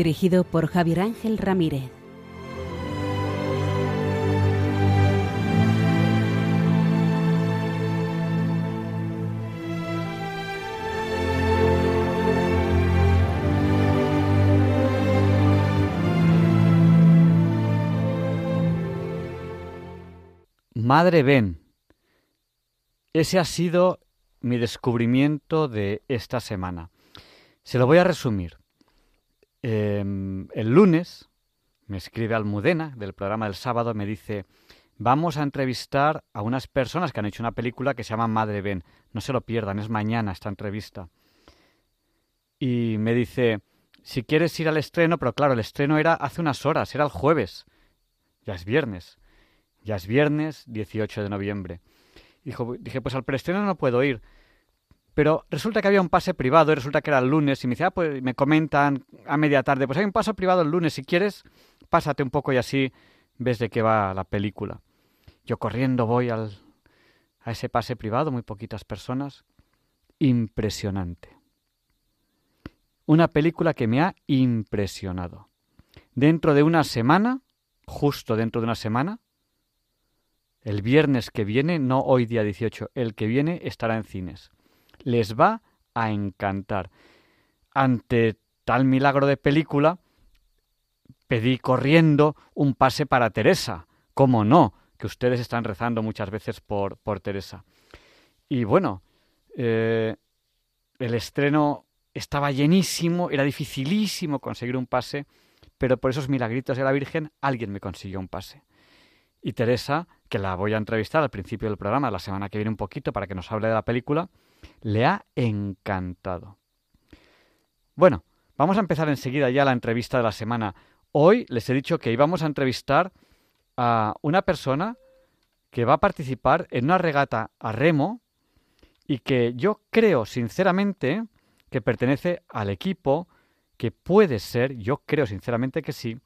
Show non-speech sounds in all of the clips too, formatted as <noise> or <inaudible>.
Dirigido por Javier Ángel Ramírez. Madre Ben. Ese ha sido mi descubrimiento de esta semana. Se lo voy a resumir. Em, el lunes me escribe Almudena del programa del sábado, me dice, vamos a entrevistar a unas personas que han hecho una película que se llama Madre Ben. No se lo pierdan, es mañana esta entrevista. Y me dice, si quieres ir al estreno, pero claro, el estreno era hace unas horas, era el jueves, ya es viernes. Ya es viernes 18 de noviembre. Dije, pues al preestreno no puedo ir. Pero resulta que había un pase privado y resulta que era el lunes y me dice, ah, pues me comentan a media tarde, pues hay un paso privado el lunes, si quieres, pásate un poco y así ves de qué va la película. Yo corriendo voy al, a ese pase privado, muy poquitas personas. Impresionante. Una película que me ha impresionado. Dentro de una semana, justo dentro de una semana, el viernes que viene, no hoy día 18, el que viene estará en cines. Les va a encantar. Ante tal milagro de película, pedí corriendo un pase para Teresa. ¿Cómo no? Que ustedes están rezando muchas veces por, por Teresa. Y bueno, eh, el estreno estaba llenísimo, era dificilísimo conseguir un pase, pero por esos milagritos de la Virgen alguien me consiguió un pase. Y Teresa que la voy a entrevistar al principio del programa, la semana que viene un poquito, para que nos hable de la película, le ha encantado. Bueno, vamos a empezar enseguida ya la entrevista de la semana. Hoy les he dicho que íbamos a entrevistar a una persona que va a participar en una regata a remo y que yo creo sinceramente que pertenece al equipo que puede ser, yo creo sinceramente que sí,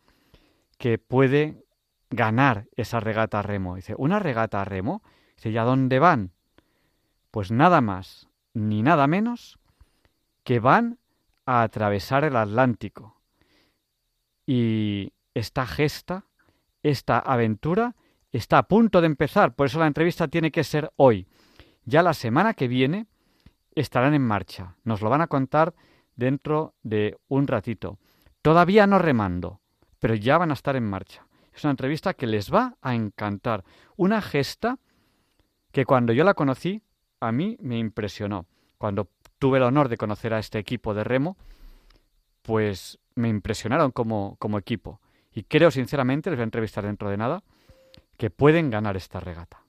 que puede ganar esa regata a remo. Dice, ¿una regata a remo? Dice, ¿y a dónde van? Pues nada más ni nada menos que van a atravesar el Atlántico. Y esta gesta, esta aventura, está a punto de empezar. Por eso la entrevista tiene que ser hoy. Ya la semana que viene estarán en marcha. Nos lo van a contar dentro de un ratito. Todavía no remando, pero ya van a estar en marcha. Es una entrevista que les va a encantar. Una gesta que cuando yo la conocí, a mí me impresionó. Cuando tuve el honor de conocer a este equipo de remo, pues me impresionaron como, como equipo. Y creo sinceramente, les voy a entrevistar dentro de nada, que pueden ganar esta regata.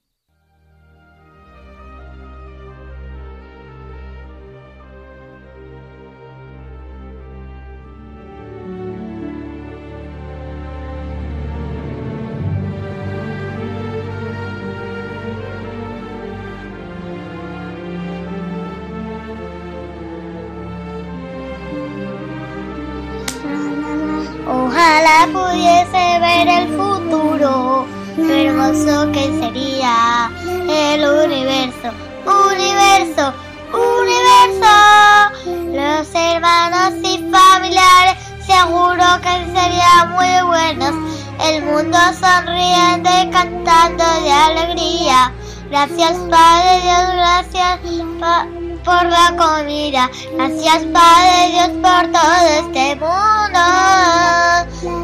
Gracias Padre Dios, gracias por la comida. Gracias Padre Dios por todo este mundo.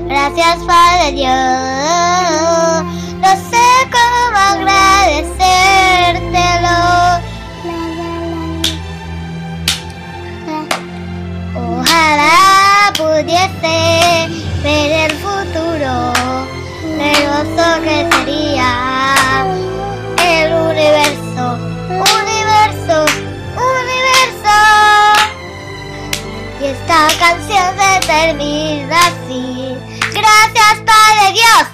Gracias Padre Dios. No sé cómo agradecértelo. Ojalá pudiese ver el futuro, hermoso que sería esta canción de servir así. Gracias, Padre Dios.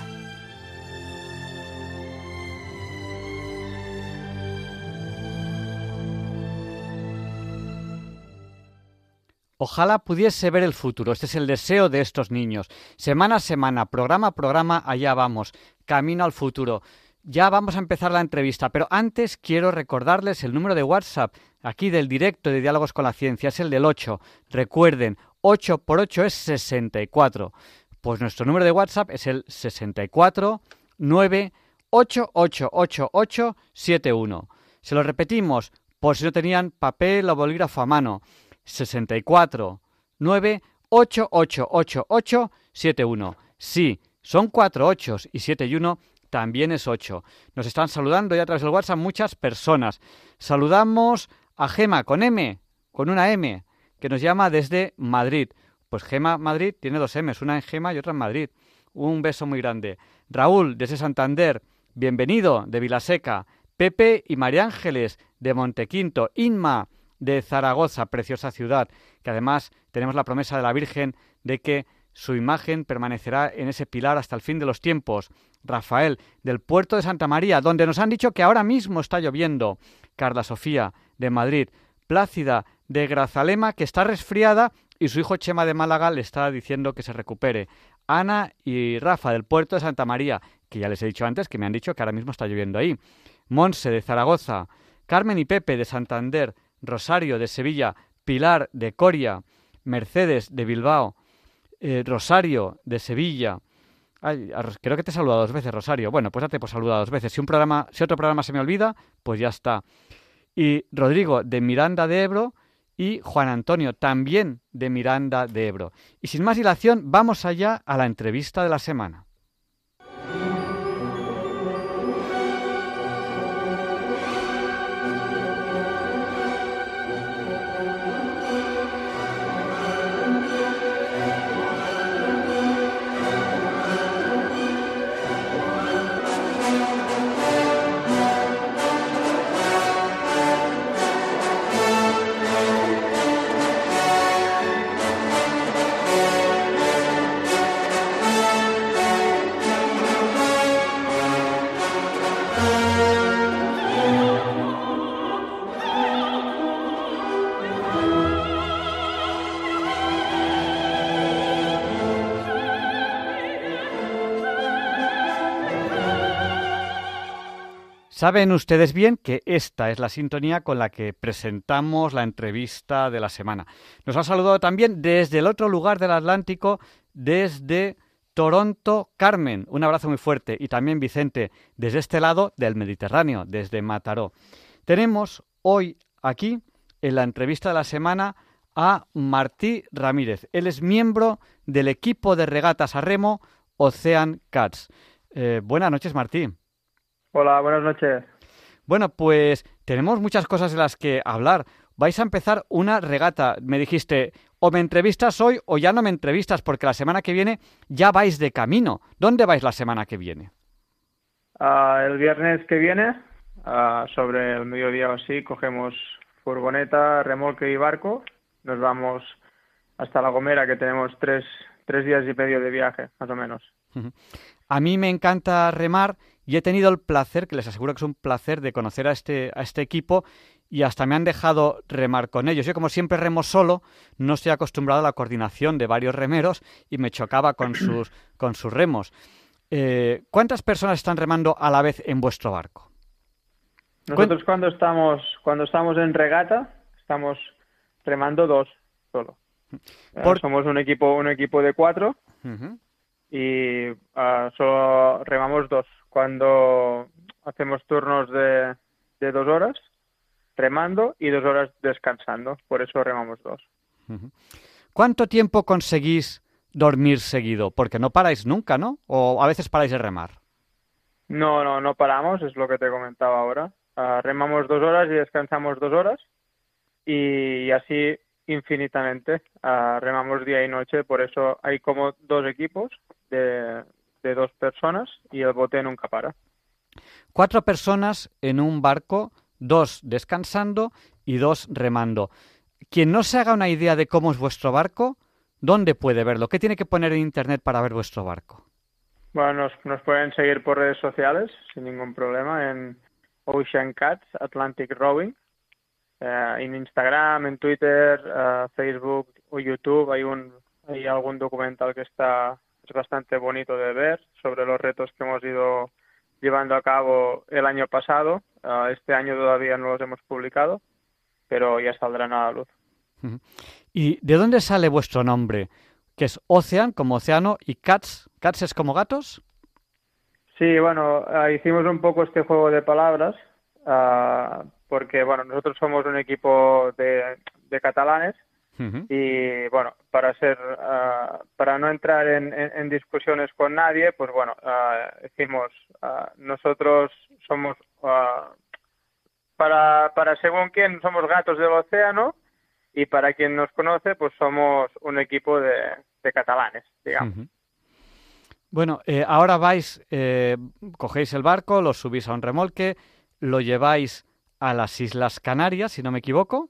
Ojalá pudiese ver el futuro. Este es el deseo de estos niños. Semana a semana, programa a programa, allá vamos. Camino al futuro. Ya vamos a empezar la entrevista, pero antes quiero recordarles el número de WhatsApp aquí del directo de Diálogos con la Ciencia. Es el del 8. Recuerden, 8 por 8 es 64. Pues nuestro número de WhatsApp es el 64 9 71. Se lo repetimos por si no tenían papel o bolígrafo a mano. 64 9 71. Sí, son cuatro ochos y siete y uno también es ocho. Nos están saludando ya a través del WhatsApp muchas personas. Saludamos a Gema con M, con una M, que nos llama desde Madrid. Pues Gema Madrid tiene dos M's, una en Gema y otra en Madrid. Un beso muy grande. Raúl desde Santander, bienvenido de Vilaseca. Pepe y María Ángeles de Montequinto. Inma de Zaragoza, preciosa ciudad, que además tenemos la promesa de la Virgen de que su imagen permanecerá en ese pilar hasta el fin de los tiempos. Rafael, del puerto de Santa María, donde nos han dicho que ahora mismo está lloviendo. Carla Sofía, de Madrid. Plácida, de Grazalema, que está resfriada y su hijo Chema de Málaga le está diciendo que se recupere. Ana y Rafa, del puerto de Santa María, que ya les he dicho antes que me han dicho que ahora mismo está lloviendo ahí. Monse, de Zaragoza. Carmen y Pepe, de Santander. Rosario de Sevilla, Pilar de Coria, Mercedes de Bilbao, eh, Rosario de Sevilla. creo que te he saludado dos veces, Rosario. Bueno, pues ya te he saludado dos veces. Si, un programa, si otro programa se me olvida, pues ya está. Y Rodrigo de Miranda de Ebro y Juan Antonio también de Miranda de Ebro. Y sin más dilación, vamos allá a la entrevista de la semana. Saben ustedes bien que esta es la sintonía con la que presentamos la entrevista de la semana. Nos ha saludado también desde el otro lugar del Atlántico, desde Toronto, Carmen. Un abrazo muy fuerte. Y también Vicente, desde este lado del Mediterráneo, desde Mataró. Tenemos hoy aquí, en la entrevista de la semana, a Martí Ramírez. Él es miembro del equipo de regatas a remo Ocean Cats. Eh, buenas noches, Martí. Hola, buenas noches. Bueno, pues tenemos muchas cosas de las que hablar. Vais a empezar una regata. Me dijiste, o me entrevistas hoy o ya no me entrevistas, porque la semana que viene ya vais de camino. ¿Dónde vais la semana que viene? Ah, el viernes que viene, ah, sobre el mediodía o así, cogemos furgoneta, remolque y barco. Nos vamos hasta La Gomera, que tenemos tres, tres días y medio de viaje, más o menos. A mí me encanta remar y he tenido el placer, que les aseguro que es un placer, de conocer a este, a este equipo y hasta me han dejado remar con ellos. Yo como siempre remo solo, no estoy acostumbrado a la coordinación de varios remeros y me chocaba con <clears throat> sus, con sus remos. Eh, ¿Cuántas personas están remando a la vez en vuestro barco? Nosotros cuando estamos, cuando estamos en regata, estamos remando dos solo. Somos un equipo, un equipo de cuatro y ah, solo remamos dos cuando hacemos turnos de, dos horas remando y dos horas descansando. Por eso remamos dos. ¿Cuánto tiempo conseguís dormir seguido? Porque no paráis nunca, ¿no? ¿O a veces paráis de remar? No, no, no paramos, es lo que te comentaba ahora. Ah, remamos dos horas y descansamos dos horas y, así infinitamente. Ah, remamos día y noche, por eso hay como dos equipos de, de dos personas y el bote nunca para. Cuatro personas en un barco, dos descansando y dos remando. Quien no se haga una idea de cómo es vuestro barco, ¿Dónde puede verlo? ¿Qué tiene que poner en Internet para ver vuestro barco? Bueno, nos, pueden seguir por redes sociales sin ningún problema en Ocean Cats Atlantic Rowing. Eh, en Instagram, en Twitter, eh, Facebook o YouTube hay un hay algún documental que está es bastante bonito de ver sobre los retos que hemos ido llevando a cabo el año pasado. Eh, este año todavía no los hemos publicado, pero ya saldrán a la luz. ¿Y de dónde sale vuestro nombre? Que es Ocean como océano y Cats. ¿Cats es como gatos? Sí, bueno, hicimos un poco este juego de palabras uh, porque, bueno, nosotros somos un equipo de, de catalanes y, bueno, para ser, uh, para no entrar en, en, discusiones con nadie, pues, bueno, decimos, nosotros somos, para, para según quién, somos gatos del océano y para quien nos conoce, pues somos un equipo de, catalanes, digamos. Bueno, eh, ahora vais, eh, cogéis el barco, lo subís a un remolque, lo lleváis a las Islas Canarias, si no me equivoco.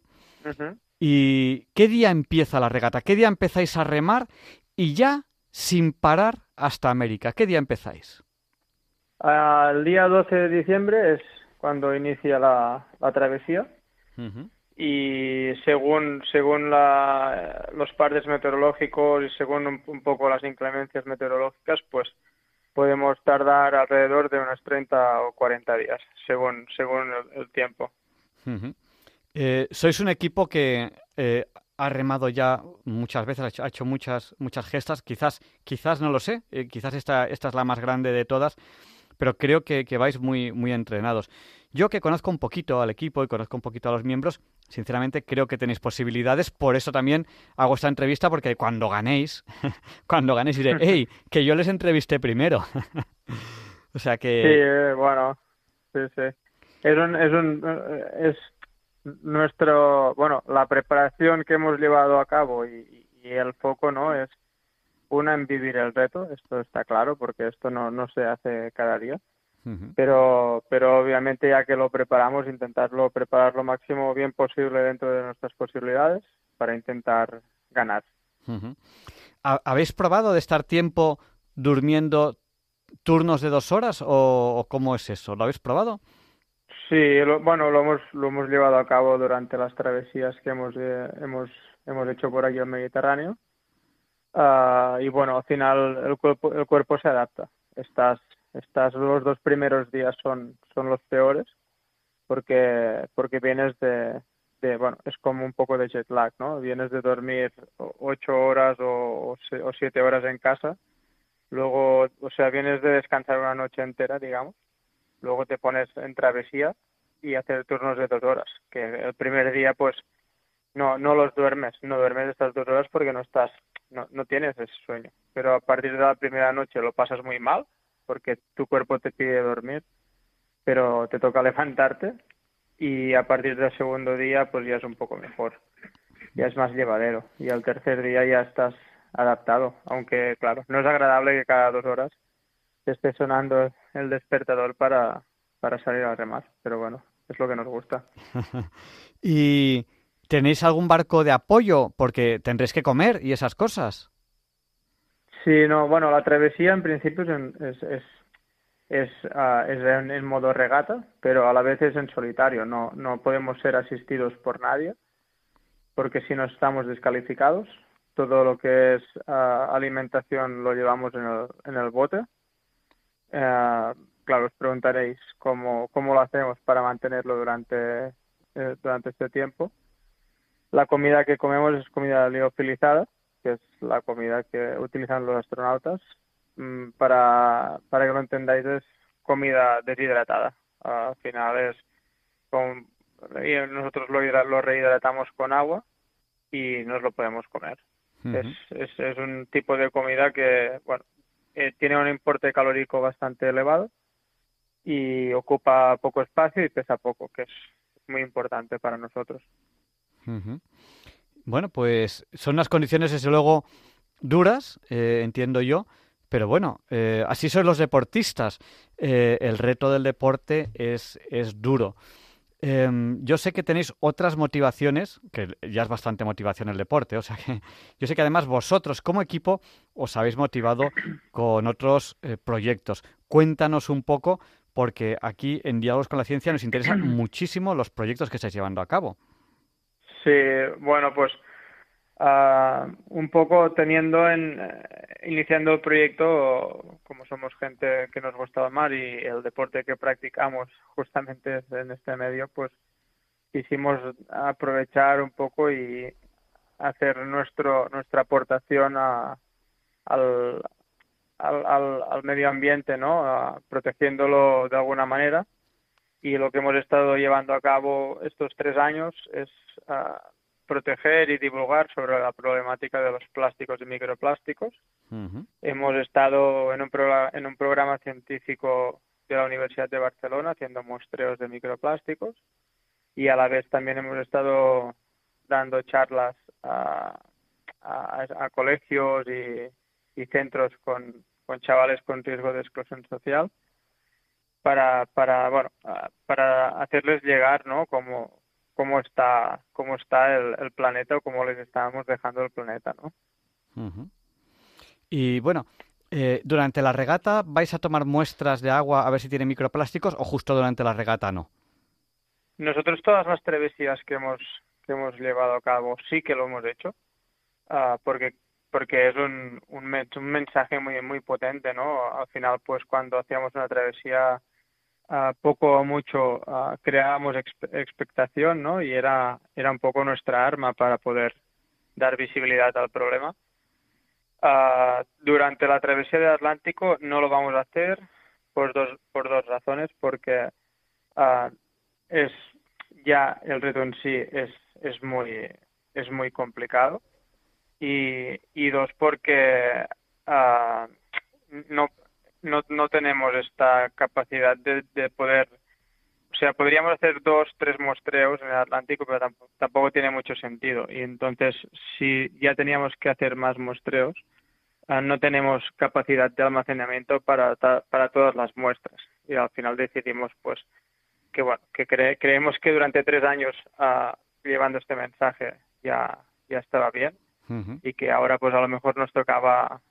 ¿Y qué día empieza la regata? ¿Qué día empezáis a remar? Y ya sin parar hasta América. ¿Qué día empezáis? El día 12 de diciembre es cuando inicia la, travesía y según según la, los partes meteorológicos y según un, poco las inclemencias meteorológicas, pues podemos tardar alrededor de unos 30 o 40 días, según según el, tiempo. Eh, sois un equipo que eh, ha remado ya muchas veces, ha hecho, muchas muchas gestas, quizás quizás no lo sé, eh, quizás esta esta es la más grande de todas, pero creo que, que vais muy muy entrenados. Yo que conozco un poquito al equipo y conozco un poquito a los miembros, sinceramente creo que tenéis posibilidades. Por eso también hago esta entrevista, porque cuando ganéis, <laughs> cuando ganéis diré, <laughs> hey, que yo les entrevisté primero. <laughs> o sea que... Sí, eh, bueno, sí, sí. Es un, es un, eh, es nuestro, bueno, la preparación que hemos llevado a cabo y, el foco, ¿no? Es una en vivir el reto, esto está claro, porque esto no, no se hace cada día pero, pero obviamente ya que lo preparamos, intentarlo preparar lo máximo bien posible dentro de nuestras posibilidades para intentar ganar. ¿Habéis probado de estar tiempo durmiendo turnos de dos horas o, cómo es eso? ¿Lo habéis probado? Sí, bueno, lo hemos, lo hemos llevado a cabo durante las travesías que hemos, eh, hemos, hemos hecho por aquí al Mediterráneo. Ah, y bueno, al final el cuerpo, el cuerpo se adapta. Estás estas los dos primeros días son, son los peores porque, porque vienes de, de, bueno, es como un poco de jet lag, ¿no? Vienes de dormir ocho horas o, o siete horas en casa, luego, o sea, vienes de descansar una noche entera, digamos, luego te pones en travesía y hacer turnos de dos horas, que el primer día, pues, no, no los duermes, no duermes estas dos horas porque no estás, no, no tienes ese sueño, pero a partir de la primera noche lo pasas muy mal, porque tu cuerpo te pide dormir, pero te toca levantarte y a partir del segundo día pues ya es un poco mejor, ya es más llevadero y al tercer día ya estás adaptado, aunque claro, no es agradable que cada dos horas te esté sonando el despertador para, para salir a remar, pero bueno, es lo que nos gusta. <laughs> ¿Y tenéis algún barco de apoyo? Porque tendréis que comer y esas cosas. Sí, no, bueno, la travesía en principio es, es, es, ah, es en, modo regata, pero a la vez es en solitario. No, no podemos ser asistidos por nadie, porque si no estamos descalificados. Todo lo que es ah, alimentación lo llevamos en el, en el bote. Eh, claro, os preguntaréis cómo, cómo lo hacemos para mantenerlo durante, eh, durante este tiempo. La comida que comemos es comida liofilizada, que es la comida que utilizan los astronautas. Mm, para, para que lo entendáis, es comida deshidratada. Al final es con, nosotros lo, lo rehidratamos con agua y nos lo podemos comer. es, es, es, un tipo de comida que, bueno, eh, tiene un importe calórico bastante elevado y ocupa poco espacio y pesa poco, que es muy importante para nosotros. Bueno, pues son unas condiciones, desde luego, duras, eh, entiendo yo, pero bueno, eh, así son los deportistas. Eh, el reto del deporte es, es duro. Em, yo sé que tenéis otras motivaciones, que ya es bastante motivación el deporte, o sea que <laughs> yo sé que además vosotros como equipo os habéis motivado con otros proyectos. Cuéntanos un poco, porque aquí en Diálogos con la Ciencia nos interesan <clears throat> muchísimo los proyectos que estáis llevando a cabo. Sí, bueno, pues uh, un poco teniendo en iniciando el proyecto como somos gente que nos gusta mar y el deporte que practicamos justamente en este medio pues quisimos aprovechar un poco y hacer nuestro nuestra aportación a, al, al, al, medio ambiente no protegiéndolo de alguna manera y lo que hemos estado llevando a cabo estos tres años es uh, proteger y divulgar sobre la problemática de los plásticos y microplásticos. Hemos estado en un, en un programa científico de la Universidad de Barcelona haciendo muestreos de microplásticos y a la vez también hemos estado dando charlas a, a, colegios y, y centros con, con, chavales con riesgo de exclusión social para, para, bueno, para hacerles llegar ¿no? como, cómo está cómo está el, planeta o cómo les estábamos dejando el planeta, ¿no? Y bueno, eh, durante la regata vais a tomar muestras de agua a ver si tiene microplásticos o justo durante la regata no. Nosotros todas las travesías que hemos que hemos llevado a cabo sí que lo hemos hecho uh, porque porque es un, un, un mensaje muy muy potente, ¿no? Al final, pues cuando hacíamos una travesía poco o mucho creábamos expectación, ¿no? Y era, era un poco nuestra arma para poder dar visibilidad al problema. durante la travesía del Atlántico no lo vamos a hacer por dos, por dos razones, porque es ya el reto en sí es, es muy es muy complicado y, y dos porque no no, no tenemos esta capacidad de, de poder o sea, podríamos hacer dos, tres muestreos en el Atlántico, pero tampoco, tampoco, tiene mucho sentido. Y entonces, si ya teníamos que hacer más muestreos, ah, no tenemos capacidad de almacenamiento para, para todas las muestras. Y al final decidimos, pues, que bueno, que creemos que durante tres años uh, llevando este mensaje ya, ya estaba bien y que ahora, pues, a lo mejor nos tocaba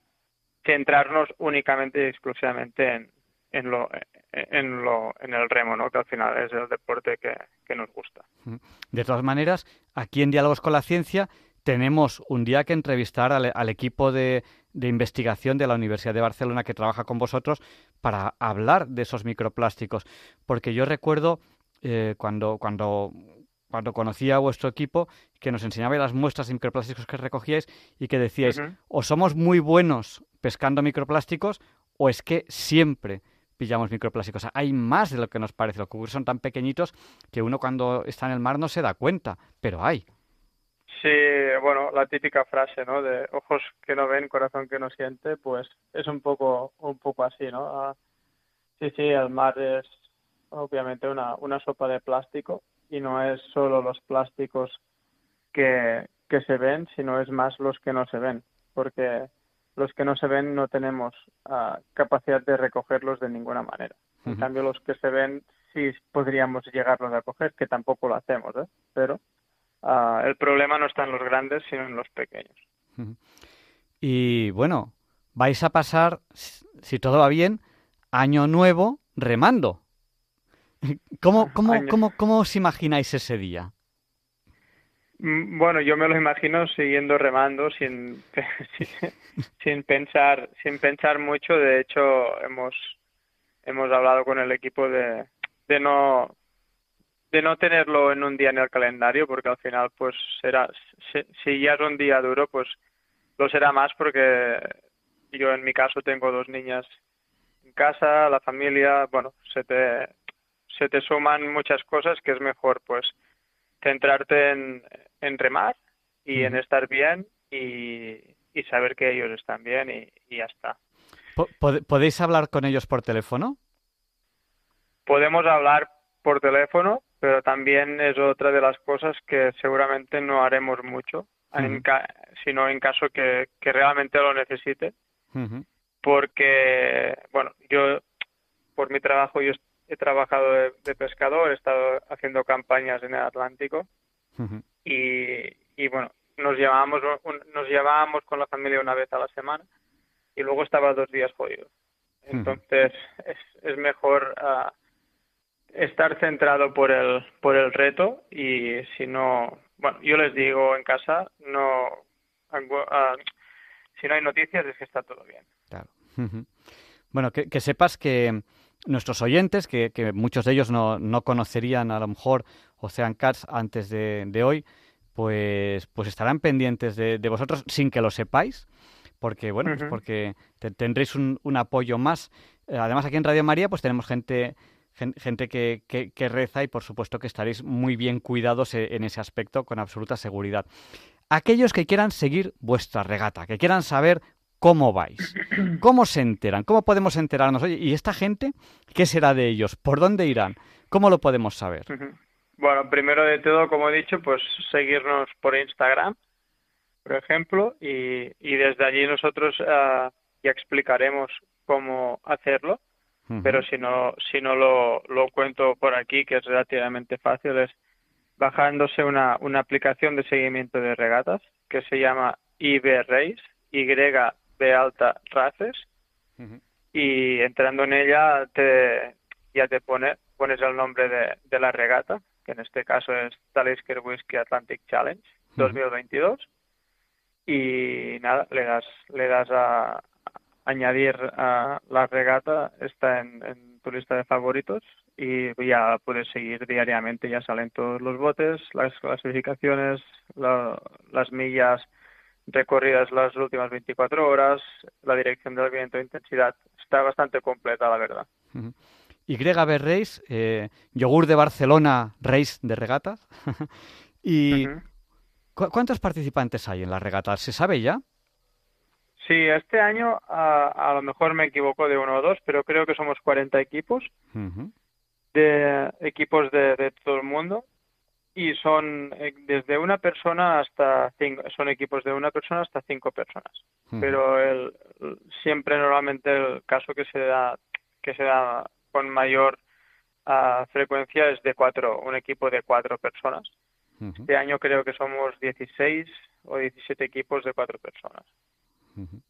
centrarnos únicamente y exclusivamente en, en lo, en lo en el remo, ¿no? que al final es el deporte que, nos gusta. De todas maneras, aquí en Diálogos con la Ciencia tenemos un día que entrevistar al, equipo de, de, investigación de la Universidad de Barcelona que trabaja con vosotros para hablar de esos microplásticos. Porque yo recuerdo eh, cuando, cuando, cuando conocí a vuestro equipo que nos enseñaba las muestras de microplásticos que recogíais y que decíais, o somos muy buenos pescando microplásticos o es que siempre pillamos microplásticos. hay más de lo que nos parece. Los que son tan pequeñitos que uno cuando está en el mar no se da cuenta, pero hay. Sí, bueno, la típica frase, ¿no? De ojos que no ven, corazón que no siente, pues es un poco, un poco así, ¿no? Ah, sí, sí, el mar es obviamente una, una sopa de plástico y no es solo los plásticos que, que se ven, sino es más los que no se ven, porque los que no se ven no tenemos uh, capacidad de recogerlos de ninguna manera. En cambio, los que se ven sí podríamos llegarlos a coger, que tampoco lo hacemos, ¿eh? pero uh, el problema no está en los grandes, sino en los pequeños. Y bueno, vais a pasar, si todo va bien, año nuevo remando. <laughs> ¿Cómo, <laughs> cómo, cómo, cómo os imagináis ese día? Mm, bueno, yo me lo imagino siguiendo remando <laughs> sin, sin pensar sin pensar mucho. De hecho, hemos hemos hablado con el equipo de, de no de no tenerlo en un día en el calendario, porque al final, pues será si, ya es un día duro, pues lo será más porque yo en mi caso tengo dos niñas en casa, la familia, bueno, se te se te suman muchas cosas que es mejor, pues centrarte en, en remar y en estar bien y, saber que ellos están bien y, ya está. ¿Podéis hablar con ellos por teléfono? Podemos hablar por teléfono, pero también es otra de las cosas que seguramente no haremos mucho, sino en caso que, realmente lo necesite. Porque, bueno, yo por mi trabajo yo he trabajado de, pescador, he estado haciendo campañas en el Atlántico y, y, bueno, nos llevábamos, nos llevábamos con la familia una vez a la semana y luego estaba dos días jodido. Entonces es, es mejor uh, estar centrado por el, por el reto y si no, bueno, yo les digo en casa, no, uh, si no hay noticias es que está todo bien. Claro. Bueno, que, que sepas que nuestros oyentes, que, que muchos de ellos no, no, conocerían a lo mejor Ocean Cats antes de, de hoy, pues, pues estarán pendientes de, de, vosotros sin que lo sepáis, porque bueno, pues porque tendréis un, un, apoyo más. Eh, además, aquí en Radio María, pues tenemos gente gente que, que, que, reza y por supuesto que estaréis muy bien cuidados e, en ese aspecto con absoluta seguridad. Aquellos que quieran seguir vuestra regata, que quieran saber cómo vais, <clears throat> cómo se enteran, cómo podemos enterarnos. Oye, ¿y esta gente qué será de ellos? ¿Por dónde irán? ¿Cómo lo podemos saber? Bueno, primero de todo, como he dicho, pues seguirnos por Instagram, por ejemplo, y, y desde allí nosotros uh, ya explicaremos cómo hacerlo. Uh -huh. Pero si no, si no lo, lo cuento por aquí, que es relativamente fácil, es bajándose una, una aplicación de seguimiento de regatas que se llama IB Race, YB alta Races, uh -huh. y entrando en ella te, ya te pone, pones el nombre de, de la regata, que en este caso es Talisker Whisky Atlantic Challenge 2022 uh -huh. y nada le das le das a, añadir a la regata está en, en, tu lista de favoritos y ya puedes seguir diariamente ya salen todos los botes las clasificaciones la, las millas recorridas las últimas 24 horas la dirección del viento intensidad está bastante completa la verdad uh -huh. YB Race, eh, yogur de Barcelona Race de regatas. <laughs> ¿Y uh -huh. ¿cu cuántos participantes hay en la regata? ¿Se sabe ya? Sí, este año a, a, lo mejor me equivoco de uno o dos, pero creo que somos 40 equipos, uh -huh. de equipos de, de, todo el mundo, y son eh, desde una persona hasta cinco, son equipos de una persona hasta cinco personas. Uh -huh. Pero el, siempre normalmente el caso que se da que se da con mayor uh, frecuencia es de cuatro, un equipo de cuatro personas. Uh -huh. Este año creo que somos 16 o 17 equipos de cuatro personas. -huh.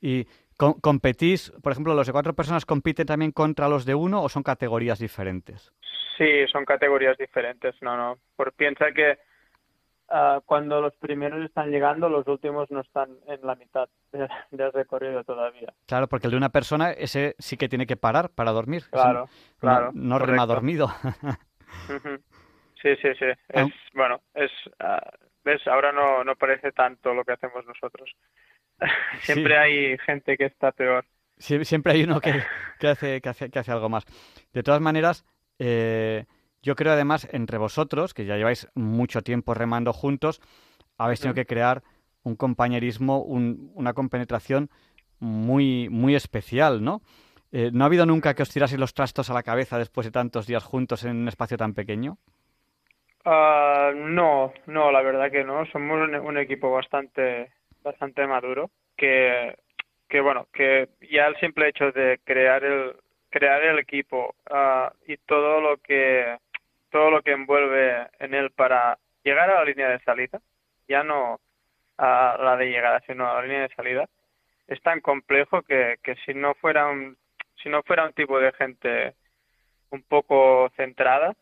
¿Y com competís, por ejemplo, los de cuatro personas compiten también contra los de uno o son categorías diferentes? Sí, son categorías diferentes, no, no. Por, piensa que uh, cuando los primeros están llegando, los últimos no están en la mitad de, del recorrido todavía. Claro, porque el de una persona, ese sí que tiene que parar para dormir. Claro, claro. No, no rema dormido. <laughs> sí, sí, sí. Es, bueno, es, uh, ves, ahora no, no parece tanto lo que hacemos nosotros. <laughs> Siempre sí. hay gente que está peor. Siempre hay uno que, que, hace, que, hace, que hace algo más. De todas maneras, eh, yo creo además entre vosotros, que ya lleváis mucho tiempo remando juntos, habéis tenido que crear un compañerismo, un, una compenetración muy, muy especial, ¿no? Eh, ¿No ha habido nunca que os tiraseis los trastos a la cabeza después de tantos días juntos en un espacio tan pequeño? Uh, no, no, la verdad que no. Somos un, un, equipo bastante, bastante maduro que, que bueno, que ya el simple hecho de crear el, crear el equipo uh, y todo lo que todo lo que envuelve en él para llegar a la línea de salida, ya no a la de llegada, sino a la línea de salida, es tan complejo que, que si no fuera un si no fuera un tipo de gente un poco centrada,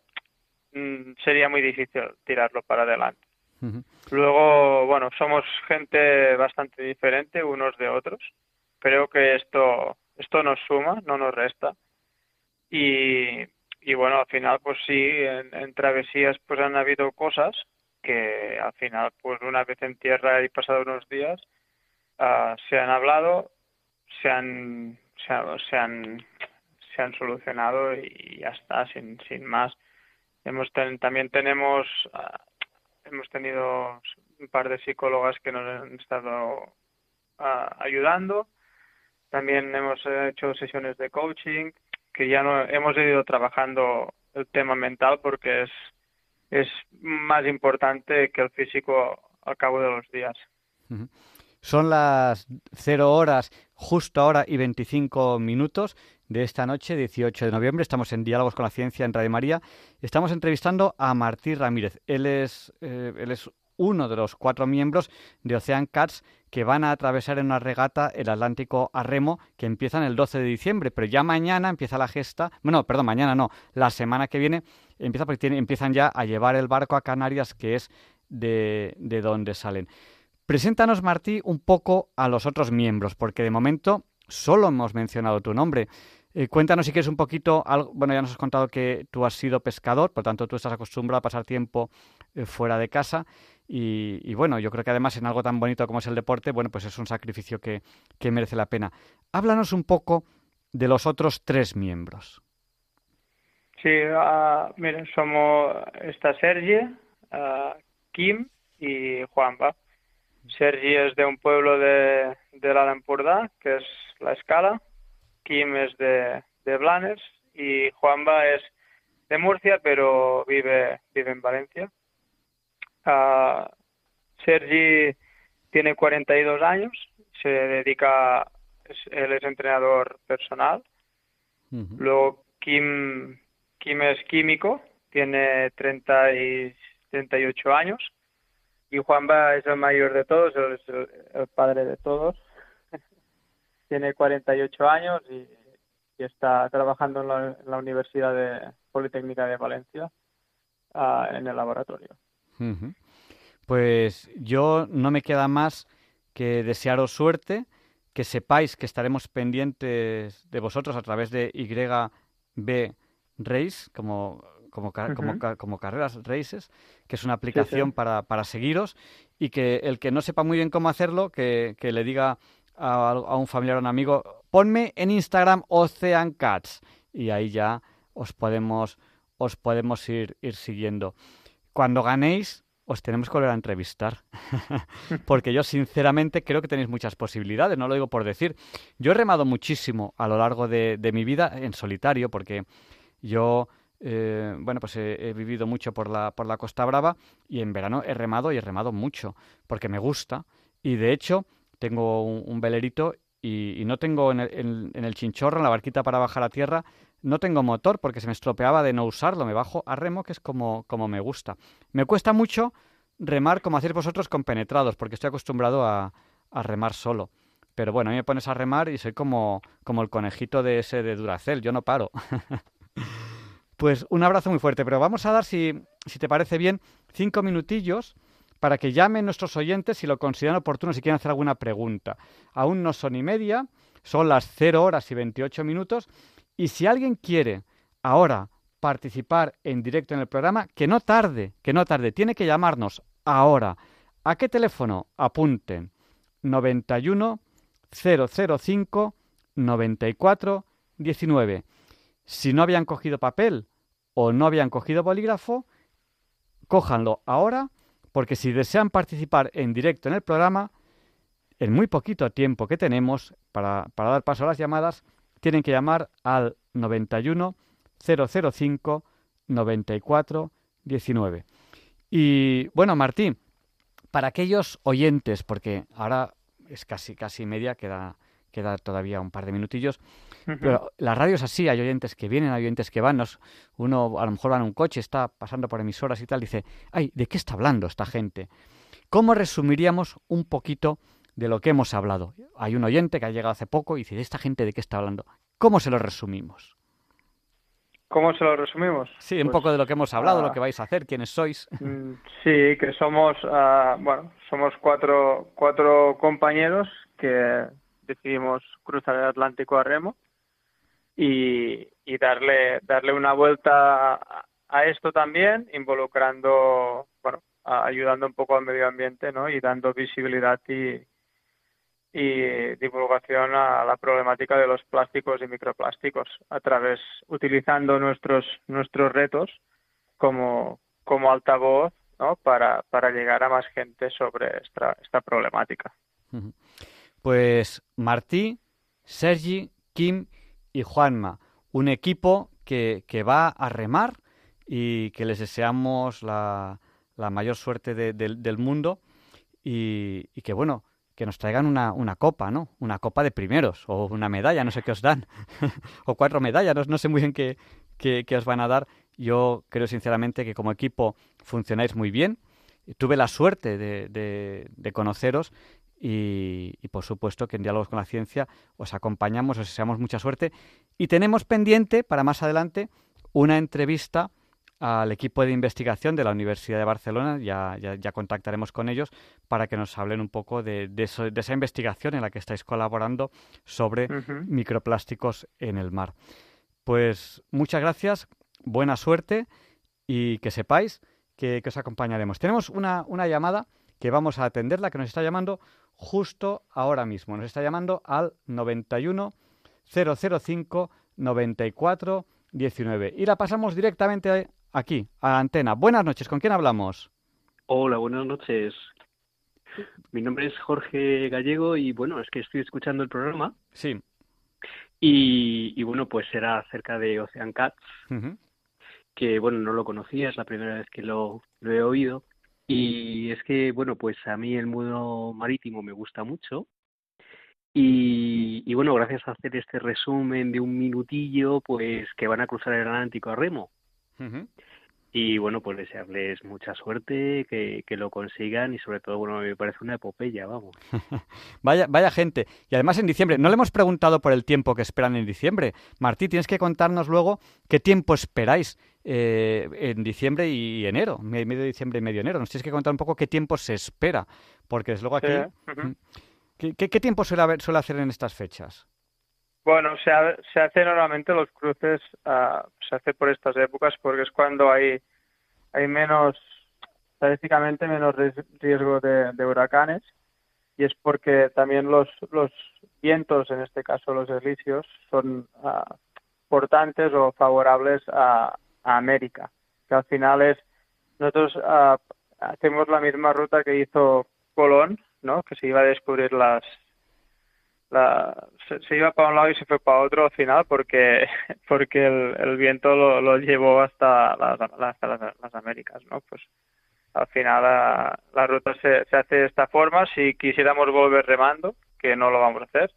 mmm, sería muy difícil tirarlo para adelante. Uh -huh. Luego, bueno, somos gente bastante diferente unos de otros. Creo que esto esto nos suma, no nos resta. Y, y bueno, al final, pues sí, en, travesías pues han habido cosas que al final, pues una vez en tierra y pasado unos días, uh, se han hablado, se han, se han, se han, se han solucionado y ya está, sin, sin más. Hemos ten, también tenemos, uh, hemos tenido un par de psicólogas que nos han estado uh, ayudando. También hemos hecho sesiones de coaching que ya no hemos ido trabajando el tema mental porque es es más importante que el físico al cabo de los días. Son las 0 horas, justo ahora y 25 minutos. de esta noche, 18 de noviembre. Estamos en Diálogos con la Ciencia en Radio María. Estamos entrevistando a Martí Ramírez. Él es, eh, él es uno de los cuatro miembros de Ocean Cats que van a atravesar en una regata el Atlántico a remo que empiezan el 12 de diciembre, pero ya mañana empieza la gesta, bueno, perdón, mañana no, la semana que viene empieza porque empiezan ya a llevar el barco a Canarias, que es de, de donde salen. Preséntanos, Martí, un poco a los otros miembros, porque de momento solo hemos mencionado tu nombre. Eh, cuéntanos si quieres un poquito, algo, bueno, ya nos has contado que tú has sido pescador, por tanto tú estás acostumbrado a pasar tiempo eh, fuera de casa y, bueno, yo creo que además en algo tan bonito como es el deporte, bueno, pues es un sacrificio que, merece la pena. Háblanos un poco de los otros tres miembros. Sí, uh, miren, somos, está Sergi, uh, Kim y Juanpa. Sergi es de un pueblo de, de la Lampurdá, que es La Escala. Kim es de, de Blanes y Juanba es de Murcia, pero vive, vive en Valencia. Uh, Sergi tiene 42 años, se dedica, él es entrenador personal. Luego Kim, Kim es químico, tiene 30 y 38 años. Y Juanba es el mayor de todos, es el, padre de todos. <laughs> tiene 48 años y, está trabajando en la, Universidad de Politécnica de Valencia uh, en el laboratorio. Pues yo no me queda más que desearos suerte, que sepáis que estaremos pendientes de vosotros a través de YB Race, como, como, como, Carreras Races, que es una aplicación Para, para seguiros, y que el que no sepa muy bien cómo hacerlo, que, que le diga a, a, un familiar o un amigo, ponme en Instagram Ocean Cats, y ahí ya os podemos, os podemos ir, ir siguiendo. Cuando ganéis, os tenemos que volver a entrevistar. <laughs> Porque yo sinceramente creo que tenéis muchas posibilidades, no lo digo por decir. Yo he remado muchísimo a lo largo de, mi vida en solitario, porque yo, eh, bueno, pues he, vivido mucho por la, por la Costa Brava y en verano he remado y he remado mucho, porque me gusta. Y de hecho, tengo un, velerito y, no tengo en el, en el chinchorro, en la barquita para bajar a tierra, no tengo motor porque se me estropeaba de no usarlo. Me bajo a remo, que es como, como me gusta. Me cuesta mucho remar como hacéis vosotros con penetrados, porque estoy acostumbrado a, a remar solo. Pero bueno, a mí me pones a remar y soy como, como el conejito de ese de Duracel, yo no paro. <laughs> pues un abrazo muy fuerte, pero vamos a dar, si, si te parece bien, cinco minutillos para que llamen nuestros oyentes si lo consideran oportuno, si quieren hacer alguna pregunta. Aún no son y media, son las 0 horas y 28 minutos y si alguien quiere ahora participar en directo en el programa, que no tarde, que no tarde, tiene que llamarnos ahora. ¿A qué teléfono? Apunten. 91 005 94 19. Si no habían cogido papel o no habían cogido bolígrafo, cójanlo ahora, porque si desean participar en directo en el programa, en muy poquito tiempo que tenemos para, para dar paso a las llamadas, tienen que llamar al 91 005 94 19. Y bueno, Martín, para aquellos oyentes, porque ahora es casi casi media, queda, queda todavía un par de minutillos, pero la radio es así, hay oyentes que vienen, hay oyentes que van, uno a lo mejor va en un coche, está pasando por emisoras y tal, dice, ay, ¿de qué está hablando esta gente? ¿Cómo resumiríamos un poquito de lo que hemos hablado. Hay un oyente que ha llegado hace poco y dice, ¿de esta gente de qué está hablando? ¿Cómo se lo resumimos? ¿Cómo se lo resumimos? Sí, un poco de lo que hemos hablado, lo ah, que vais a hacer, quiénes sois. Mm, sí, que somos, uh, bueno, somos cuatro, cuatro compañeros que decidimos cruzar el Atlántico a remo y, y darle, darle una vuelta a esto también, involucrando, bueno, ayudando un poco al medio ambiente, ¿no? Y dando visibilidad y, y divulgación a la problemática de los plásticos y microplásticos a través utilizando nuestros nuestros retos como como altavoz ¿no? para, para llegar a más gente sobre esta, esta problemática. Pues Martí, Sergi, Kim y Juanma, un equipo que, que va a remar y que les deseamos la, la mayor suerte del mundo y, y que bueno, que nos traigan una, una copa, ¿no? Una copa de primeros o una medalla, no sé qué os dan, <laughs> o cuatro medallas, no, sé muy bien qué, qué, os van a dar. Yo creo sinceramente que como equipo funcionáis muy bien. Tuve la suerte de, de, conoceros y, y, por supuesto que en Diálogos con la Ciencia os acompañamos, os deseamos mucha suerte y tenemos pendiente para más adelante una entrevista al equipo de investigación de la Universidad de Barcelona, ya, ya, contactaremos con ellos para que nos hablen un poco de, de, esa investigación en la que estáis colaborando sobre microplásticos en el mar. Pues muchas gracias, buena suerte y que sepáis que, os acompañaremos. Tenemos una, una llamada que vamos a atenderla, que nos está llamando justo ahora mismo. Nos está llamando al 91 005 94 19. Y la pasamos directamente aquí, a la antena. Buenas noches, ¿con quién hablamos? Hola, buenas noches. Mi nombre es Jorge Gallego y bueno, es que estoy escuchando el programa. Sí. Y, bueno, pues será acerca de Ocean Cats, que bueno, no lo conocía, es la primera vez que lo, lo he oído. Y es que, bueno, pues a mí el mundo marítimo me gusta mucho y, bueno, gracias a hacer este resumen de un minutillo, pues que van a cruzar el Atlántico a remo. Y bueno, pues desearles mucha suerte, que, que, lo consigan y sobre todo, bueno, me parece una epopeya, vamos. <laughs> vaya, vaya gente. Y además en diciembre, no le hemos preguntado por el tiempo que esperan en diciembre. Martí, tienes que contarnos luego qué tiempo esperáis eh, en diciembre y enero, medio de diciembre y medio enero. Nos tienes que contar un poco qué tiempo se espera, porque desde luego aquí... ¿Qué, tiempo suele, haber, suele hacer en estas fechas? Bueno, se, se hace normalmente los cruces, uh, se hace por estas épocas porque es cuando hay, hay menos, estadísticamente menos riesgo de, huracanes y es porque también los, los vientos, en este caso los delicios, son uh, portantes o favorables a, a, América. Que al final es, nosotros uh, hacemos la misma ruta que hizo Colón, ¿no? Que se iba a descubrir las... La, se, iba para un lado y se fue para otro al final porque <laughs> porque el, el viento lo, lo, llevó hasta las, hasta las, Américas, ¿no? Pues al final la, la ruta se, se, hace de esta forma. Si quisiéramos volver remando, que no lo vamos a hacer,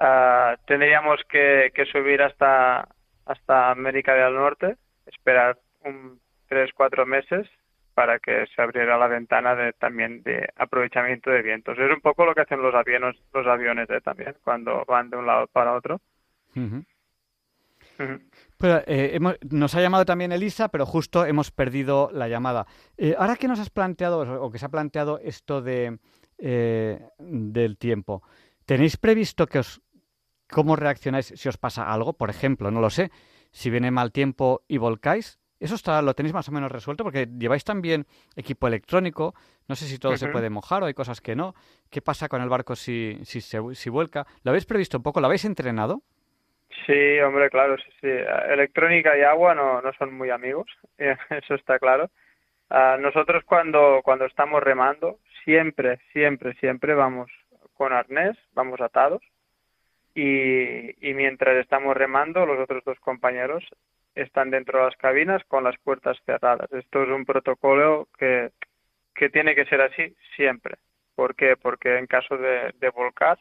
uh, tendríamos que, que subir hasta hasta América del Norte, esperar un tres cuatro meses para que se abriera la ventana de, también de aprovechamiento de vientos. Es un poco lo que hacen los aviones, los aviones eh, también cuando van de un lado para otro. Pues, eh, nos ha llamado también Elisa, pero justo hemos perdido la llamada. Eh, ahora que nos has planteado, o que se ha planteado esto de, del tiempo, ¿tenéis previsto que os, cómo reaccionáis si os pasa algo? Por ejemplo, no lo sé, si viene mal tiempo y volcáis, ¿Eso está, lo tenéis más o menos resuelto? Porque lleváis también equipo electrónico. No sé si todo se puede mojar o hay cosas que no. ¿Qué pasa con el barco si, si, se, si vuelca? ¿Lo habéis previsto un poco? ¿Lo habéis entrenado? Sí, hombre, claro, sí, sí. Electrónica y agua no, no son muy amigos, <laughs> eso está claro. Uh, nosotros cuando, cuando estamos remando, siempre, siempre, siempre vamos con arnés, vamos atados. Y, y mientras estamos remando, los otros dos compañeros están dentro de las cabinas con las puertas cerradas. Esto es un protocolo que, que tiene que ser así siempre. ¿Por qué? Porque en caso de, volcar,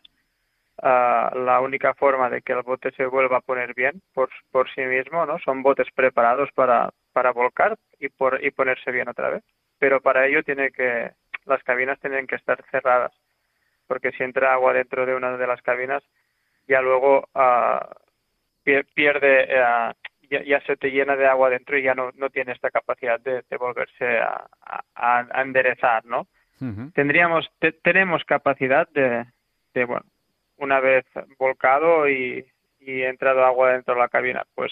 uh, la única forma de que el bote se vuelva a poner bien por, por sí mismo, ¿no? Son botes preparados para, para volcar y, por, y ponerse bien otra vez. Pero para ello tiene que, las cabinas tienen que estar cerradas. Porque si entra agua dentro de una de las cabinas, ya luego uh, pierde, uh, ya, se te llena de agua dentro y ya no, no tiene esta capacidad de, volverse a, a, enderezar, ¿no? Tendríamos, tenemos capacidad de, de, bueno, una vez volcado y, y entrado agua dentro de la cabina, pues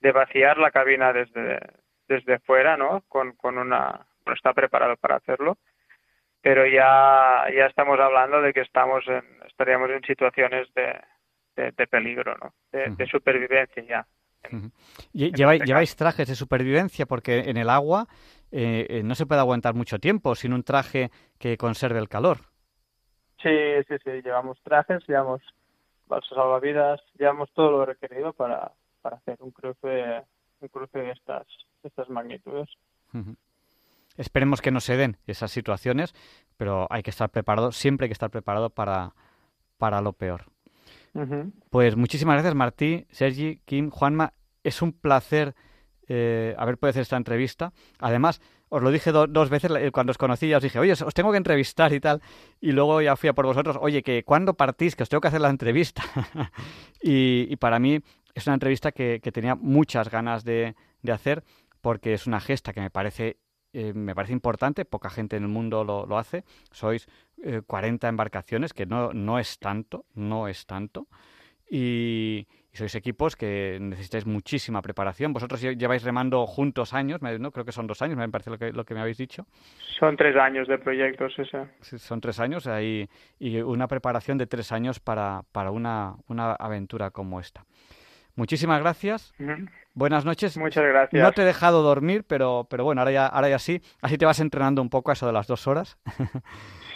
de vaciar la cabina desde, desde fuera, ¿no? Con, con una, bueno, está preparado para hacerlo, pero ya, ya estamos hablando de que estamos en, estaríamos en situaciones de, de, peligro, ¿no? de supervivencia ya. ¿Lleváis, trajes de supervivencia? Porque en el agua eh, eh, no se puede aguantar mucho tiempo sin un traje que conserve el calor. Sí, sí, sí. Llevamos trajes, llevamos balsas salvavidas, llevamos todo lo requerido para, para hacer un cruce, un cruce de estas, estas magnitudes. esperemos que no se den esas situaciones, pero hay que estar preparado, siempre hay que estar preparado para, para lo peor. Pues muchísimas gracias Martí, Sergi, Kim, Juanma. Es un placer eh, haber podido hacer esta entrevista. Además, os lo dije dos veces eh, cuando os conocí, ya os dije, oye, os tengo que entrevistar y tal. Y luego ya fui a por vosotros, oye, que cuando partís, que os tengo que hacer la entrevista. <laughs> y, para mí es una entrevista que, tenía muchas ganas de, hacer porque es una gesta que me parece eh, me parece importante, poca gente en el mundo lo, hace. Sois 40 embarcaciones, que no, no es tanto, no es tanto. Y, sois equipos que necesitáis muchísima preparación. Vosotros lleváis remando juntos años, ¿no? Creo que son dos años, me parece lo que, lo que me habéis dicho. Son tres años de proyectos, ese. son tres años ahí, y una preparación de tres años para, para una, una aventura como esta. Muchísimas gracias. Buenas noches. Muchas gracias. No te he dejado dormir, pero, pero bueno, ahora ya, ahora ya sí. Así te vas entrenando un poco a eso de las dos horas.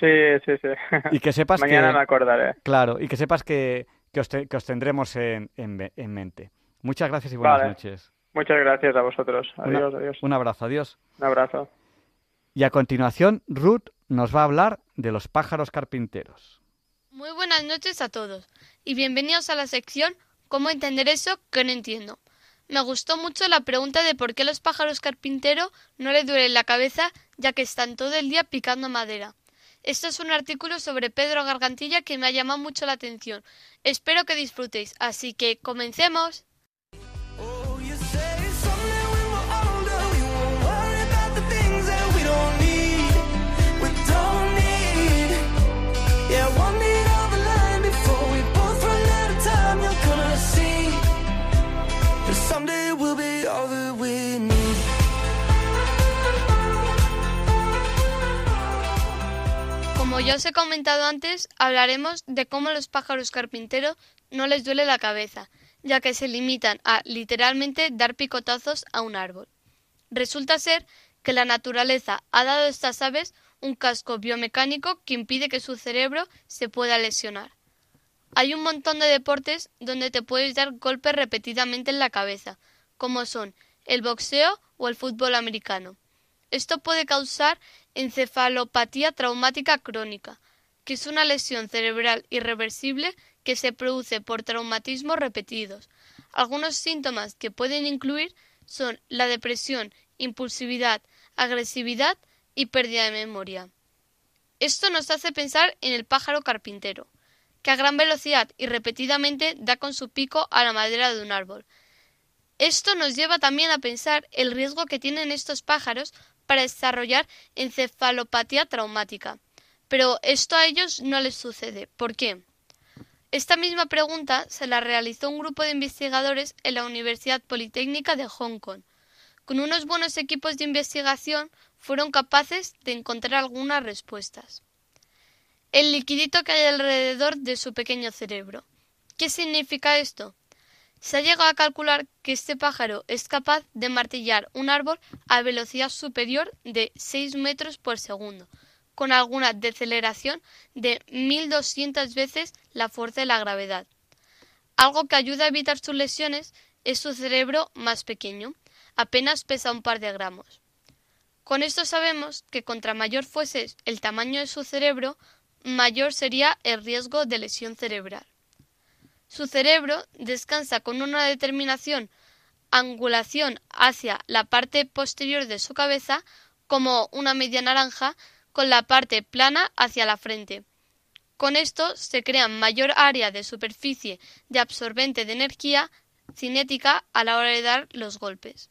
sí, sí, sí. <laughs> Y que sepas Mañana me acordaré. Claro, y que sepas que, que os, tendremos en, en, mente. Muchas gracias y buenas noches. Muchas gracias a vosotros. Adiós, adiós. Un abrazo, adiós. Un abrazo. Y a continuación, Ruth nos va a hablar de los pájaros carpinteros. Muy buenas noches a todos y bienvenidos a la sección ¿Cómo entender eso que no entiendo? Me gustó mucho la pregunta de por qué los pájaros carpinteros no le duelen la cabeza ya que están todo el día picando madera. Esto es un artículo sobre Pedro Gargantilla que me ha llamado mucho la atención. Espero que disfrutéis, así que comencemos. Como ya os he comentado antes, hablaremos de cómo los pájaros carpinteros no les duele la cabeza, ya que se limitan a literalmente dar picotazos a un árbol. Resulta ser que la naturaleza ha dado a estas aves un casco biomecánico que impide que su cerebro se pueda lesionar. Hay un montón de deportes donde te puedes dar golpes repetidamente en la cabeza, como son el boxeo o el fútbol americano. Esto puede causar encefalopatía traumática crónica, que es una lesión cerebral irreversible que se produce por traumatismos repetidos. Algunos síntomas que pueden incluir son la depresión, impulsividad, agresividad y pérdida de memoria. Esto nos hace pensar en el pájaro carpintero, que a gran velocidad y repetidamente da con su pico a la madera de un árbol. Esto nos lleva también a pensar el riesgo que tienen estos pájaros para desarrollar encefalopatía traumática. Pero esto a ellos no les sucede. ¿Por qué? Esta misma pregunta se la realizó un grupo de investigadores en la Universidad Politécnica de Hong Kong. Con unos buenos equipos de investigación fueron capaces de encontrar algunas respuestas. El liquidito que hay alrededor de su pequeño cerebro. ¿Qué significa esto? Se ha llegado a calcular que este pájaro es capaz de martillar un árbol a velocidad superior de 6 metros por segundo, con alguna deceleración de 1200 veces la fuerza de la gravedad. Algo que ayuda a evitar sus lesiones es su cerebro más pequeño, apenas pesa un par de gramos. Con esto sabemos que contra mayor fuese el tamaño de su cerebro, mayor sería el riesgo de lesión cerebral. Su cerebro descansa con una determinación angulación hacia la parte posterior de su cabeza como una media naranja con la parte plana hacia la frente. Con esto se crea mayor área de superficie de absorbente de energía cinética a la hora de dar los golpes.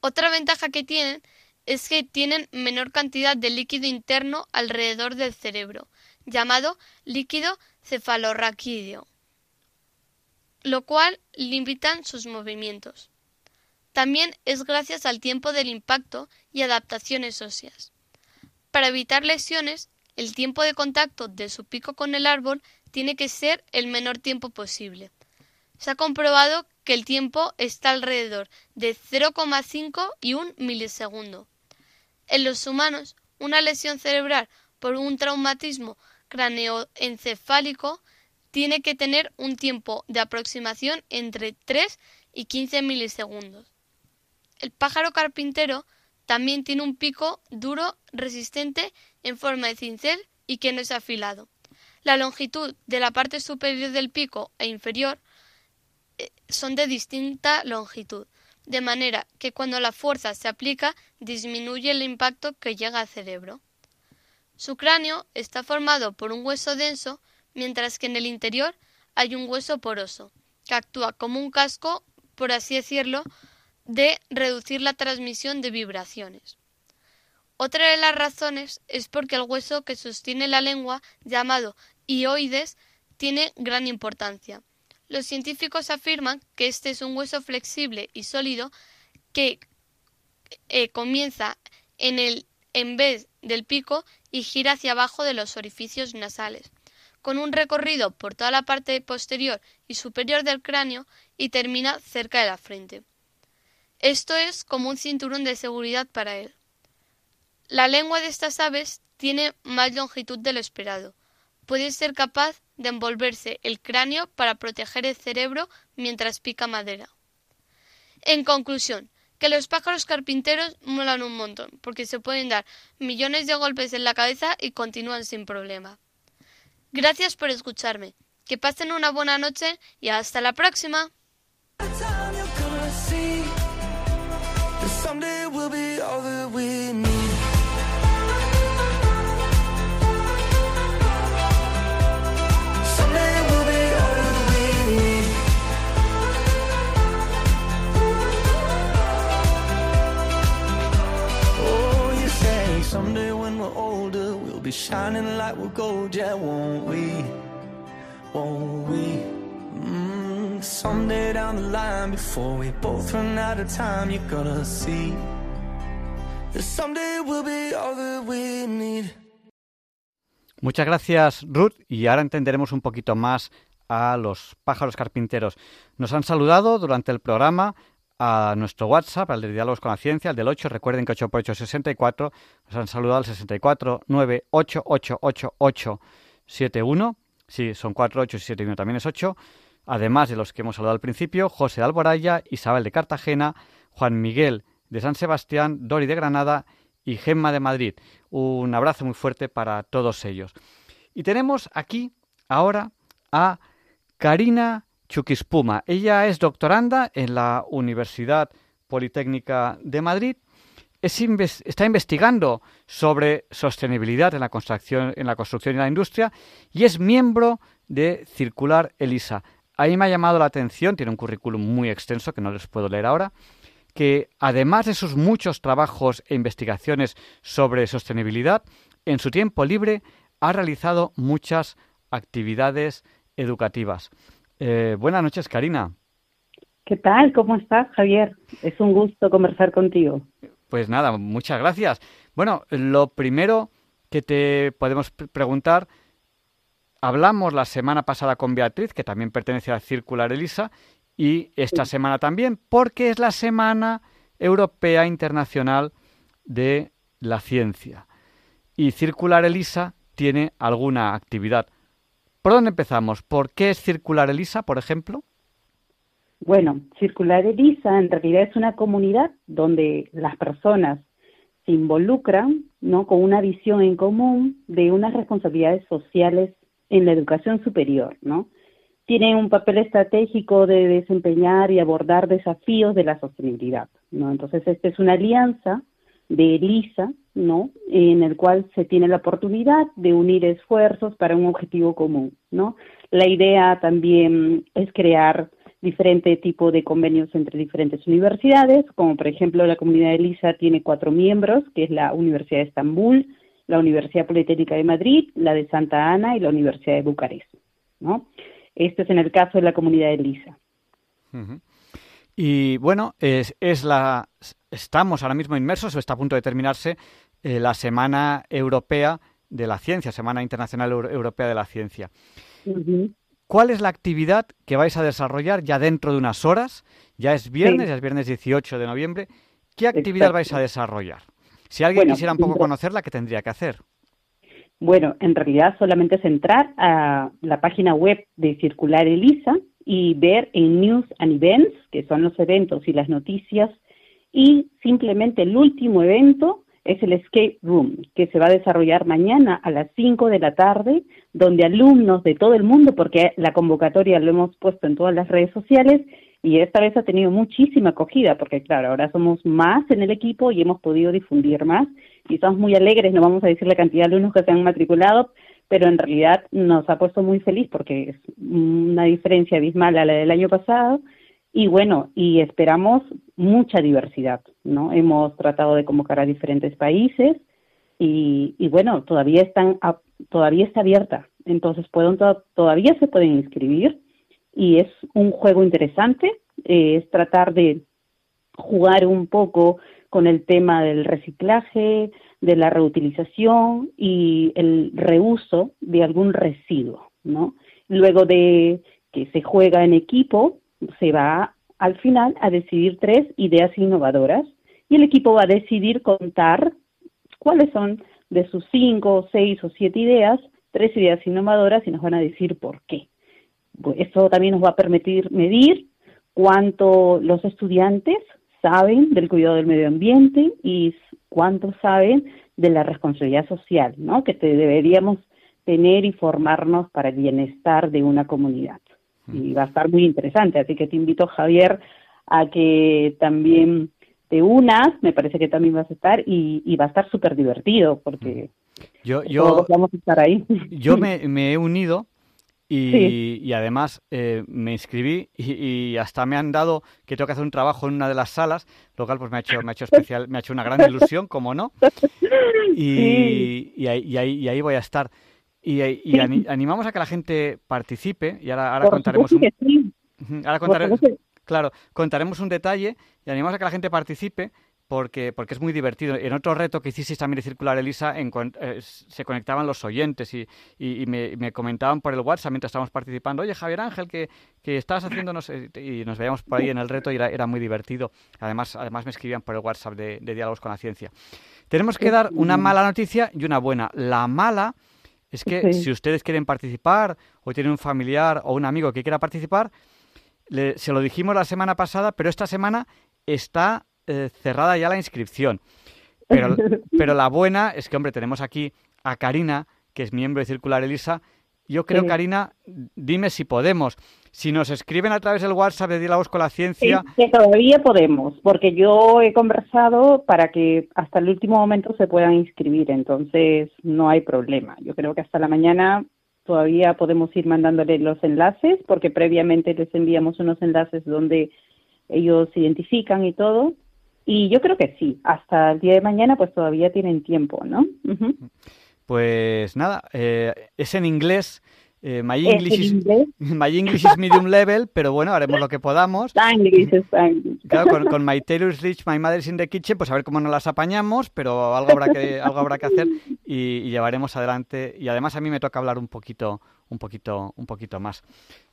Otra ventaja que tienen es que tienen menor cantidad de líquido interno alrededor del cerebro, llamado líquido cefalorraquídeo lo cual limitan sus movimientos. También es gracias al tiempo del impacto y adaptaciones óseas. Para evitar lesiones, el tiempo de contacto de su pico con el árbol tiene que ser el menor tiempo posible. Se ha comprobado que el tiempo está alrededor de 0,5 y 1 milisegundo. En los humanos, una lesión cerebral por un traumatismo craneoencefálico tiene que tener un tiempo de aproximación entre 3 y 15 milisegundos. El pájaro carpintero También tiene un pico duro, resistente, en forma de cincel y que no es afilado. La longitud de la parte superior del pico e inferior eh, son de distinta longitud, de manera que cuando la fuerza se aplica disminuye el impacto que llega al cerebro. Su cráneo está formado por un hueso denso, mientras que en el interior hay un hueso poroso, que actúa como un casco, por así decirlo, de reducir la transmisión de vibraciones. Otra de las razones es porque el hueso que sostiene la lengua, llamado ioides, tiene gran importancia. Los científicos afirman que este es un hueso flexible y sólido que eh, comienza en el en vez del pico y gira hacia abajo de los orificios nasales, con un recorrido por toda la parte posterior y superior del cráneo y termina cerca de la frente. Esto es como un cinturón de seguridad para él. La lengua de estas aves tiene más longitud de lo esperado. Puede ser capaz de envolverse el cráneo para proteger el cerebro mientras pica madera. En conclusión, que los pájaros carpinteros molan un montón, porque se pueden dar millones de golpes en la cabeza y continúan sin problema. Gracias por escucharme. Que pasen una buena noche y hasta la próxima. Be shining like we're gold, yeah, won't we? Won't we? Mm, someday down the line, before we both run out of time, you're gonna see that someday we'll be all that we need. Muchas gracias, Ruth, y ahora entenderemos un poquito más a los pájaros carpinteros. Nos han saludado durante el programa a nuestro WhatsApp, al de Diálogos con la Ciencia, al del 8, recuerden que 8 por 8 es 64, nos han saludado al 64 9 8 8 8 8 7 1, sí, son 4 8 y 7 1 también es 8, además de los que hemos saludado al principio, José de Alboraya, Isabel de Cartagena, Juan Miguel de San Sebastián, Dori de Granada y Gemma de Madrid. Un abrazo muy fuerte para todos ellos. Y tenemos aquí ahora a Karina Chuquispuma. Ella es doctoranda en la Universidad Politécnica de Madrid. está investigando sobre sostenibilidad en la, construcción, en la construcción y la industria y es miembro de Circular Elisa. Ahí me ha llamado la atención, tiene un currículum muy extenso que no les puedo leer ahora, que además de sus muchos trabajos e investigaciones sobre sostenibilidad, en su tiempo libre ha realizado muchas actividades educativas. Eh, buenas noches, Karina. ¿Qué tal? ¿Cómo estás, Javier? Es un gusto conversar contigo. Pues nada, muchas gracias. Bueno, lo primero que te podemos preguntar, hablamos la semana pasada con Beatriz, que también pertenece a Circular Elisa, y esta semana también, porque es la Semana Europea Internacional de la Ciencia. Y Circular Elisa tiene alguna actividad. ¿Por dónde empezamos? ¿Por qué es Circular Elisa, por ejemplo? Bueno, Circular Elisa en realidad es una comunidad donde las personas se involucran, ¿no? Con una visión en común de unas responsabilidades sociales en la educación superior, ¿no? Tienen un papel estratégico de desempeñar y abordar desafíos de la sostenibilidad, ¿no? Entonces, esta es una alianza de ELISA, ¿no? En el cual se tiene la oportunidad de unir esfuerzos para un objetivo común, ¿no? La idea también es crear diferente tipo de convenios entre diferentes universidades, como por ejemplo la comunidad de ELISA tiene cuatro miembros, que es la Universidad de Estambul, la Universidad Politécnica de Madrid, la de Santa Ana y la Universidad de Bucarest, ¿no? Este es en el caso de la comunidad de ELISA. Y bueno, es, es la, estamos ahora mismo inmersos o está a punto de terminarse eh, la Semana Europea de la Ciencia, Semana Internacional Europea de la Ciencia. ¿Cuál es la actividad que vais a desarrollar ya dentro de unas horas? Ya es viernes, ya es viernes 18 de noviembre. ¿Qué actividad vais a desarrollar? Si alguien quisiera un poco conocerla, ¿qué tendría que hacer? Bueno, en realidad solamente es entrar a la página web de Circular Elisa y ver en News and Events, que son los eventos y las noticias y simplemente el último evento es el Escape Room, que se va a desarrollar mañana a las 5 de la tarde, donde alumnos de todo el mundo, porque la convocatoria lo hemos puesto en todas las redes sociales, y esta vez ha tenido muchísima acogida, porque claro, ahora somos más en el equipo y hemos podido difundir más, y estamos muy alegres, no vamos a decir la cantidad de alumnos que se han matriculado, pero en realidad nos ha puesto muy feliz porque es una diferencia abismal a la del año pasado, y bueno, y esperamos mucha diversidad, ¿no? Hemos tratado de convocar a diferentes países y, y bueno, todavía están todavía está abierta, entonces pueden todavía se pueden inscribir y es un juego interesante, eh, es tratar de jugar un poco con el tema del reciclaje, de la reutilización y el reuso de algún residuo, ¿no? Luego de que se juega en equipo, se va al final a decidir tres ideas innovadoras y el equipo va a decidir contar cuáles son de sus cinco, seis o siete ideas, tres ideas innovadoras y nos van a decir por qué. Pues eso también nos va a permitir medir cuánto los estudiantes saben del cuidado del medio ambiente y cuánto saben de la responsabilidad social, ¿no? Que deberíamos tener y formarnos para el bienestar de una comunidad y va a estar muy interesante. Así que te invito, Javier, a que también te unas, me parece que también vas a estar y, va a estar súper divertido porque yo, yo, vamos a estar ahí. <laughs> Yo me, he unido y, además eh, me inscribí y, hasta me han dado que tengo que hacer un trabajo en una de las salas, lo cual pues me ha hecho, me ha hecho especial, me ha hecho una gran ilusión, como no, <laughs> y, y, ahí, y ahí voy a estar. Y, animamos a que la gente participe y ahora, contaremos un... Claro, contaremos un detalle y animamos a que la gente participe porque, porque es muy divertido. En otro reto que hicisteis también de Circular Elisa, en, eh, se conectaban los oyentes y, y, me, comentaban por el WhatsApp mientras estábamos participando, oye Javier Ángel, que, que estabas haciéndonos, y nos veíamos por ahí en el reto y era, era muy divertido. Además, además me escribían por el WhatsApp de, de Diálogos con la Ciencia. Tenemos que dar una mala noticia y una buena. La mala es que si ustedes quieren participar o tienen un familiar o un amigo que quiera participar, se lo dijimos la semana pasada, pero esta semana está eh, cerrada ya la inscripción. Pero, <laughs> pero la buena es que, hombre, tenemos aquí a Karina, que es miembro de Circular Elisa. Yo creo, Karina, dime si podemos. Si nos escriben a través del WhatsApp de Diálogos con la Ciencia... que todavía podemos, porque yo he conversado para que hasta el último momento se puedan inscribir, entonces no hay problema. Yo creo que hasta la mañana todavía podemos ir mandándole los enlaces, porque previamente les enviamos unos enlaces donde ellos se identifican y todo. Y yo creo que sí, hasta el día de mañana pues todavía tienen tiempo, ¿no? Pues nada, eh, es en inglés eh, my, English is, <laughs> my English is medium level, pero bueno, haremos lo que podamos. <laughs> Claro, con, con My Taylor's Rich, My Mother's in the Kitchen, pues a ver cómo nos las apañamos, pero algo habrá que, algo habrá que hacer y, llevaremos adelante. Y además a mí me toca hablar un poquito, un poquito, un poquito más.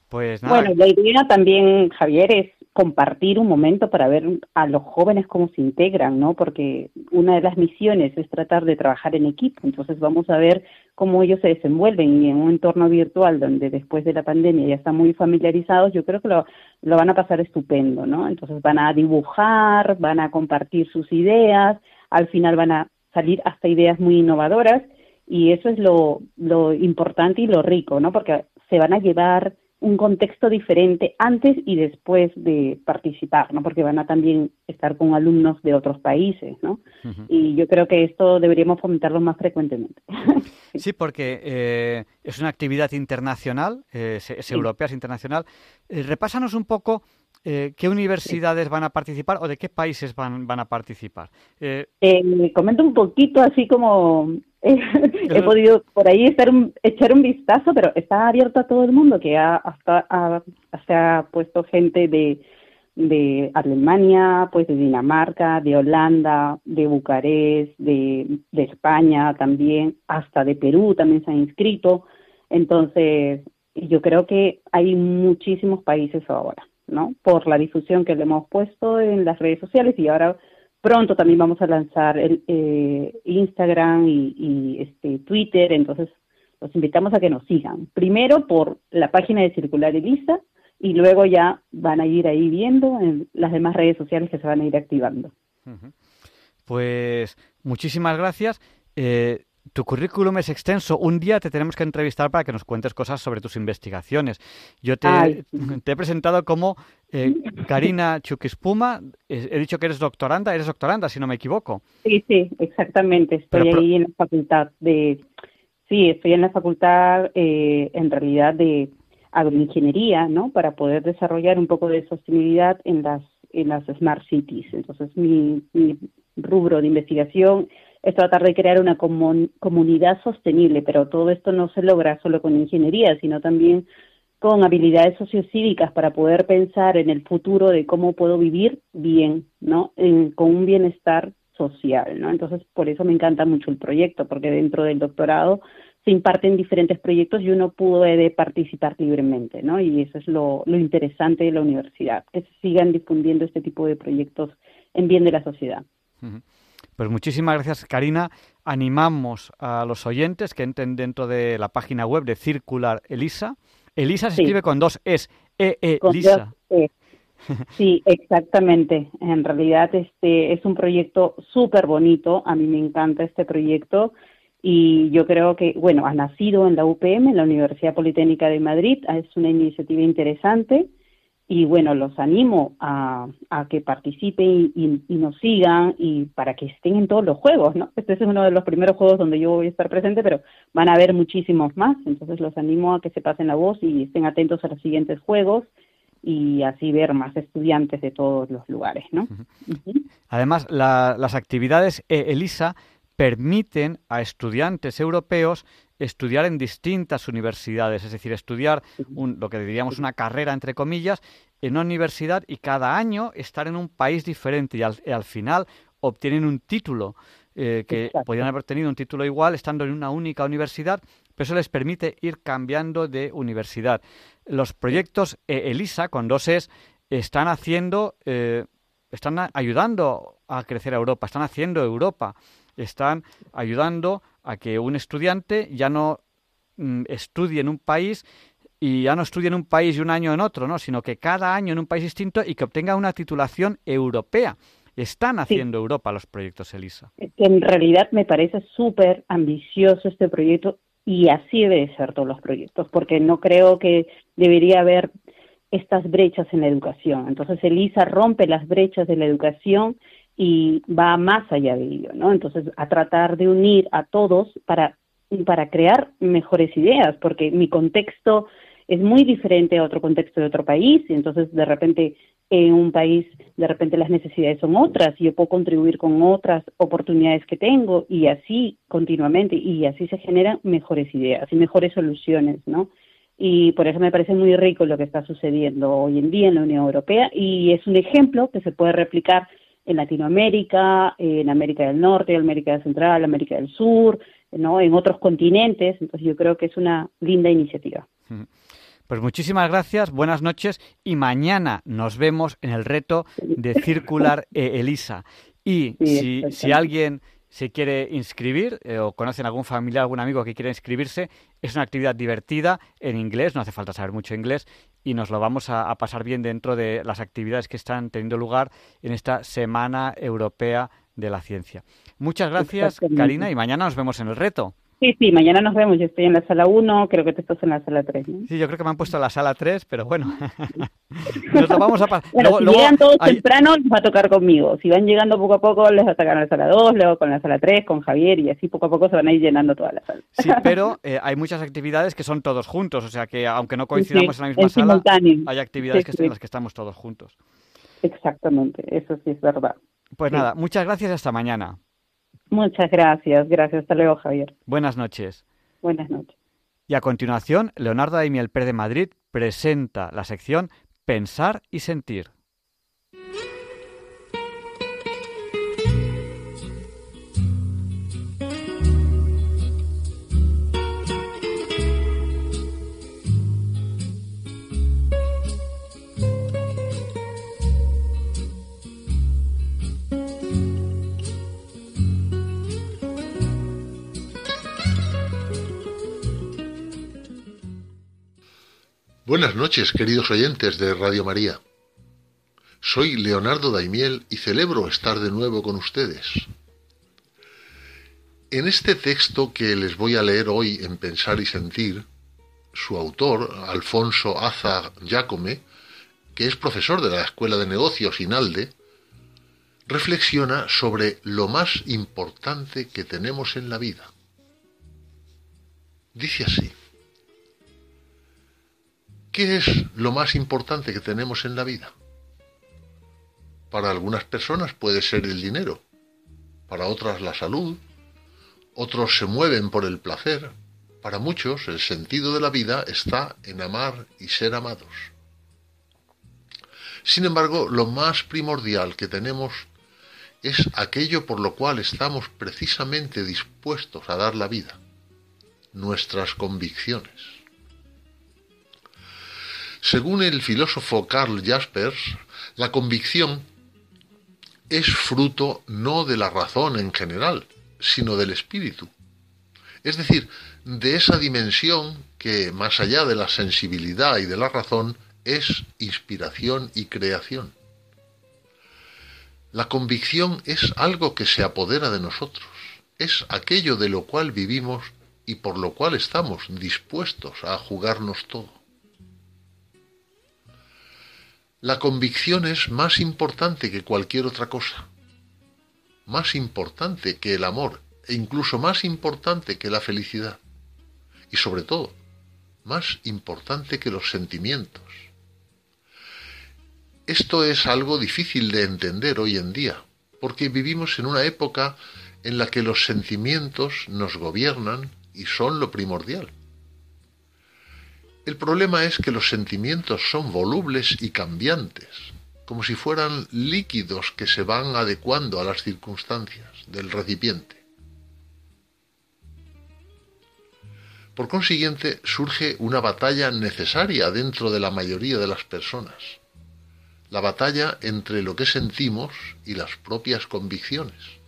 Pues nada. Bueno, la idea también, Javier, es compartir un momento para ver a los jóvenes cómo se integran, ¿no? Porque una de las misiones es tratar de trabajar en equipo, entonces vamos a ver cómo ellos se desenvuelven y en un entorno virtual donde después de la pandemia ya están muy familiarizados, yo creo que lo, lo van a pasar estupendo, ¿no? Entonces van a dibujar, van a compartir sus ideas, al final van a salir hasta ideas muy innovadoras y eso es lo, lo importante y lo rico, ¿no? Porque se van a llevar un contexto diferente antes y después de participar, ¿no? Porque van a también estar con alumnos de otros países, ¿no? Y yo creo que esto deberíamos fomentarlo más frecuentemente. <laughs> sí, porque eh, es una actividad internacional, eh, es, europea, es internacional. Eh, repásanos un poco qué universidades van a participar o de qué países van, van a participar. comento un poquito así como he podido por ahí echar un vistazo, pero está abierto a todo el mundo, que ha, hasta se ha puesto gente de, de Alemania, pues de Dinamarca, de Holanda, de Bucarest, de, de España también, hasta de Perú también se han inscrito. Entonces, yo creo que hay muchísimos países ahora, ¿no? Por la difusión que le hemos puesto en las redes sociales y ahora Pronto también vamos a lanzar el eh, Instagram y, este Twitter, entonces los invitamos a que nos sigan. Primero por la página de Circular Elisa y luego ya van a ir ahí viendo en las demás redes sociales que se van a ir activando. Pues muchísimas gracias. Eh, tu currículum es extenso. Un día te tenemos que entrevistar para que nos cuentes cosas sobre tus investigaciones. Yo te, he presentado como eh, <laughs> Karina Chuquispuma. He dicho que eres doctoranda. Eres doctoranda, si no me equivoco. Sí, sí, exactamente. Estoy ahí en la facultad de... Sí, estoy en la facultad eh, en realidad de agroingeniería, ¿no? Para poder desarrollar un poco de sostenibilidad en las en las smart cities. Entonces, mi, mi rubro de investigación es tratar de crear una comunidad sostenible, pero todo esto no se logra solo con ingeniería, sino también con habilidades sociocívicas para poder pensar en el futuro de cómo puedo vivir bien, ¿no? con un bienestar social, ¿no? Entonces, por eso me encanta mucho el proyecto, porque dentro del doctorado se imparten diferentes proyectos y uno puede participar libremente, ¿no? Y eso es lo, lo interesante de la universidad, que se sigan difundiendo este tipo de proyectos en bien de la sociedad. Pues muchísimas gracias, Karina. Animamos a los oyentes que entren dentro de la página web de Circular Elisa. Elisa se escribe con dos es E E Lisa. E. Sí, exactamente. En realidad este es un proyecto súper bonito. A mí me encanta este proyecto y yo creo que, bueno, ha nacido en la UPM, en la Universidad Politécnica de Madrid. Es una iniciativa interesante y bueno, los animo a, que participen y, nos sigan y para que estén en todos los juegos, ¿no? Este es uno de los primeros juegos donde yo voy a estar presente, pero van a haber muchísimos más, entonces los animo a que se pasen la voz y estén atentos a los siguientes juegos y así ver más estudiantes de todos los lugares, ¿no? Además, las actividades e ELISA permiten a estudiantes europeos estudiar en distintas universidades, es decir, estudiar lo que diríamos una carrera, entre comillas, en una universidad y cada año estar en un país diferente y al, final obtienen un título, eh, que podrían haber tenido un título igual estando en una única universidad, pero eso les permite ir cambiando de universidad. Los proyectos eh, ELISA, con dos es, están haciendo, eh, están ayudando a crecer a Europa, están haciendo Europa, están ayudando a que un estudiante ya no mm, estudie en un país y ya no estudie en un país y un año en otro, ¿no? sino que cada año en un país distinto y que obtenga una titulación europea. Están haciendo Europa los proyectos ELISA. En realidad me parece súper ambicioso este proyecto y así debe ser todos los proyectos, porque no creo que debería haber estas brechas en la educación. Entonces ELISA rompe las brechas de la educación y va más allá de ello, ¿no? Entonces, a tratar de unir a todos para, para crear mejores ideas, porque mi contexto es muy diferente a otro contexto de otro país, y entonces de repente en un país de repente las necesidades son otras y yo puedo contribuir con otras oportunidades que tengo y así continuamente y así se generan mejores ideas y mejores soluciones, ¿no? Y por eso me parece muy rico lo que está sucediendo hoy en día en la Unión Europea y es un ejemplo que se puede replicar en Latinoamérica, en América del Norte, América Central, América del Sur, ¿no? en otros continentes. Entonces yo creo que es una linda iniciativa. Pues muchísimas gracias, buenas noches y mañana nos vemos en el reto de <laughs> Circular e Elisa. Y si, si alguien se quiere inscribir eh, o conocen algún familiar, algún amigo que quiera inscribirse, es una actividad divertida en inglés, no hace falta saber mucho inglés y nos lo vamos a, pasar bien dentro de las actividades que están teniendo lugar en esta Semana Europea de la Ciencia. Muchas gracias, Karina, y mañana nos vemos en el reto. Sí, sí, mañana nos vemos. Yo estoy en la sala 1, creo que tú estás en la sala 3. Sí, yo creo que me han puesto en la sala 3, pero bueno. <laughs> nos lo vamos a pasar. <laughs> Bueno, si llegan todos temprano, les va a tocar conmigo. Si van llegando poco a poco, les va a tocar en la sala 2, luego con la sala 3, con Javier, y así poco a poco se van a ir llenando toda la sala. Sí, <laughs> pero eh, hay muchas actividades que son todos juntos, o sea que aunque no coincidamos en la misma sala, hay actividades que, en las que estamos todos juntos. Exactamente, eso sí es verdad. Pues nada, muchas gracias y hasta mañana. Muchas gracias, gracias. Hasta luego, Javier. Buenas noches. Buenas noches. Y a continuación, Leonardo Daimiel Pérez de Madrid presenta la sección Pensar y Sentir. Buenas noches, queridos oyentes de Radio María. Soy Leonardo Daimiel y celebro estar de nuevo con ustedes. En este texto que les voy a leer hoy en Pensar y Sentir, su autor, Alfonso Aza Giacome, que es profesor de la Escuela de Negocios INALDE, reflexiona sobre lo más importante que tenemos en la vida. Dice así, ¿qué es lo más importante que tenemos en la vida? Para algunas personas puede ser el dinero, para otras la salud, otros se mueven por el placer, para muchos el sentido de la vida está en amar y ser amados. Sin embargo, lo más primordial que tenemos es aquello por lo cual estamos precisamente dispuestos a dar la vida, nuestras convicciones. Según el filósofo Karl Jaspers, la convicción es fruto no de la razón en general, sino del espíritu. Es decir, de esa dimensión que, más allá de la sensibilidad y de la razón, es inspiración y creación. La convicción es algo que se apodera de nosotros, es aquello de lo cual vivimos y por lo cual estamos dispuestos a jugarnos todo. La convicción es más importante que cualquier otra cosa, más importante que el amor e incluso más importante que la felicidad y sobre todo más importante que los sentimientos. Esto es algo difícil de entender hoy en día, porque vivimos en una época en la que los sentimientos nos gobiernan y son lo primordial. El problema es que los sentimientos son volubles y cambiantes, como si fueran líquidos que se van adecuando a las circunstancias del recipiente. Por consiguiente, surge una batalla necesaria dentro de la mayoría de las personas, la batalla entre lo que sentimos y las propias convicciones.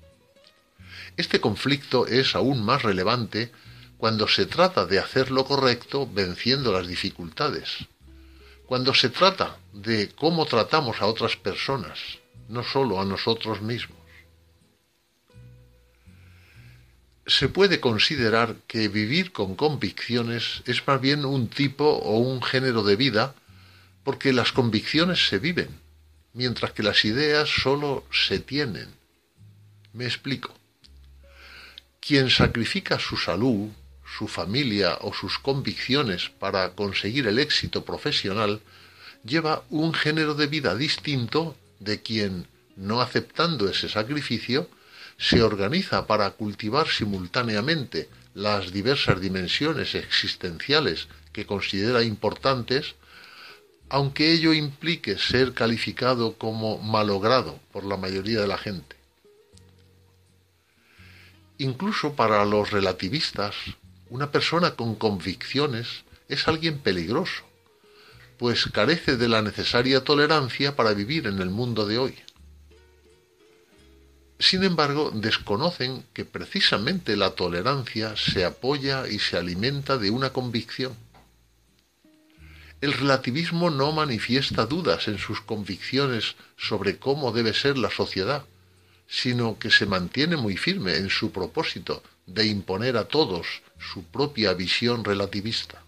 Este conflicto es aún más relevante cuando se trata de hacer lo correcto venciendo las dificultades, cuando se trata de cómo tratamos a otras personas, no solo a nosotros mismos. Se puede considerar que vivir con convicciones es más bien un tipo o un género de vida porque las convicciones se viven, mientras que las ideas solo se tienen. Me explico. Quien sacrifica su salud, su familia o sus convicciones para conseguir el éxito profesional, lleva un género de vida distinto de quien, no aceptando ese sacrificio, se organiza para cultivar simultáneamente las diversas dimensiones existenciales que considera importantes, aunque ello implique ser calificado como malogrado por la mayoría de la gente. Incluso para los relativistas, una persona con convicciones es alguien peligroso, pues carece de la necesaria tolerancia para vivir en el mundo de hoy. Sin embargo, desconocen que precisamente la tolerancia se apoya y se alimenta de una convicción. El relativismo no manifiesta dudas en sus convicciones sobre cómo debe ser la sociedad, sino que se mantiene muy firme en su propósito de imponer a todos su propia visión relativista.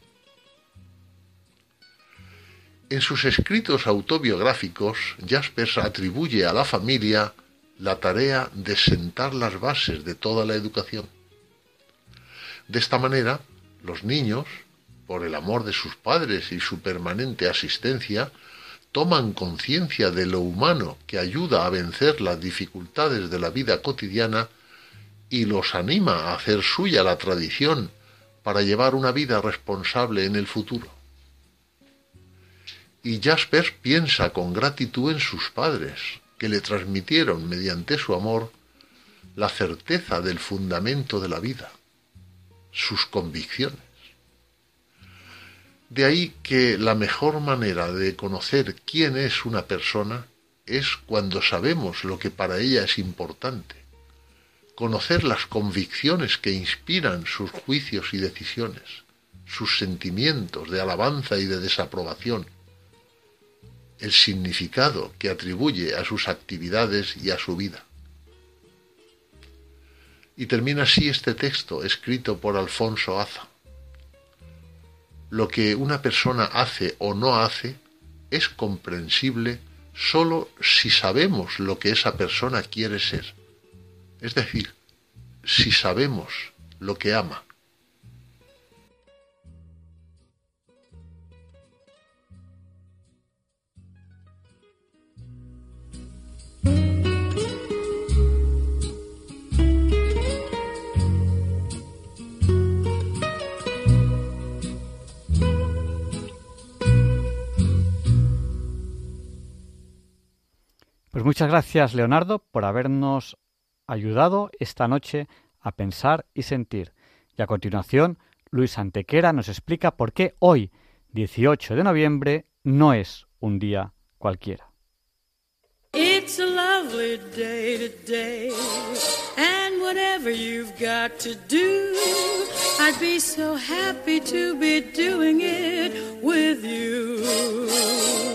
En sus escritos autobiográficos, Jaspers atribuye a la familia la tarea de sentar las bases de toda la educación. De esta manera, los niños, por el amor de sus padres y su permanente asistencia, toman conciencia de lo humano que ayuda a vencer las dificultades de la vida cotidiana y los anima a hacer suya la tradición para llevar una vida responsable en el futuro. Y Jasper piensa con gratitud en sus padres, que le transmitieron mediante su amor la certeza del fundamento de la vida, sus convicciones. De ahí que la mejor manera de conocer quién es una persona es cuando sabemos lo que para ella es importante conocer las convicciones que inspiran sus juicios y decisiones, sus sentimientos de alabanza y de desaprobación. el significado que atribuye a sus actividades y a su vida. Y termina así este texto escrito por Alfonso Aza. Lo que una persona hace o no hace es comprensible sólo si sabemos lo que esa persona quiere ser. Es decir, si sabemos lo que ama. muchas gracias, Leonardo, por habernos ayudado esta noche a pensar y sentir. Y a continuación, Luis Antequera nos explica por qué hoy, 18 de noviembre, no es un día cualquiera. It's a lovely day today, and whatever you've got to do, I'd be so happy to be doing it with you.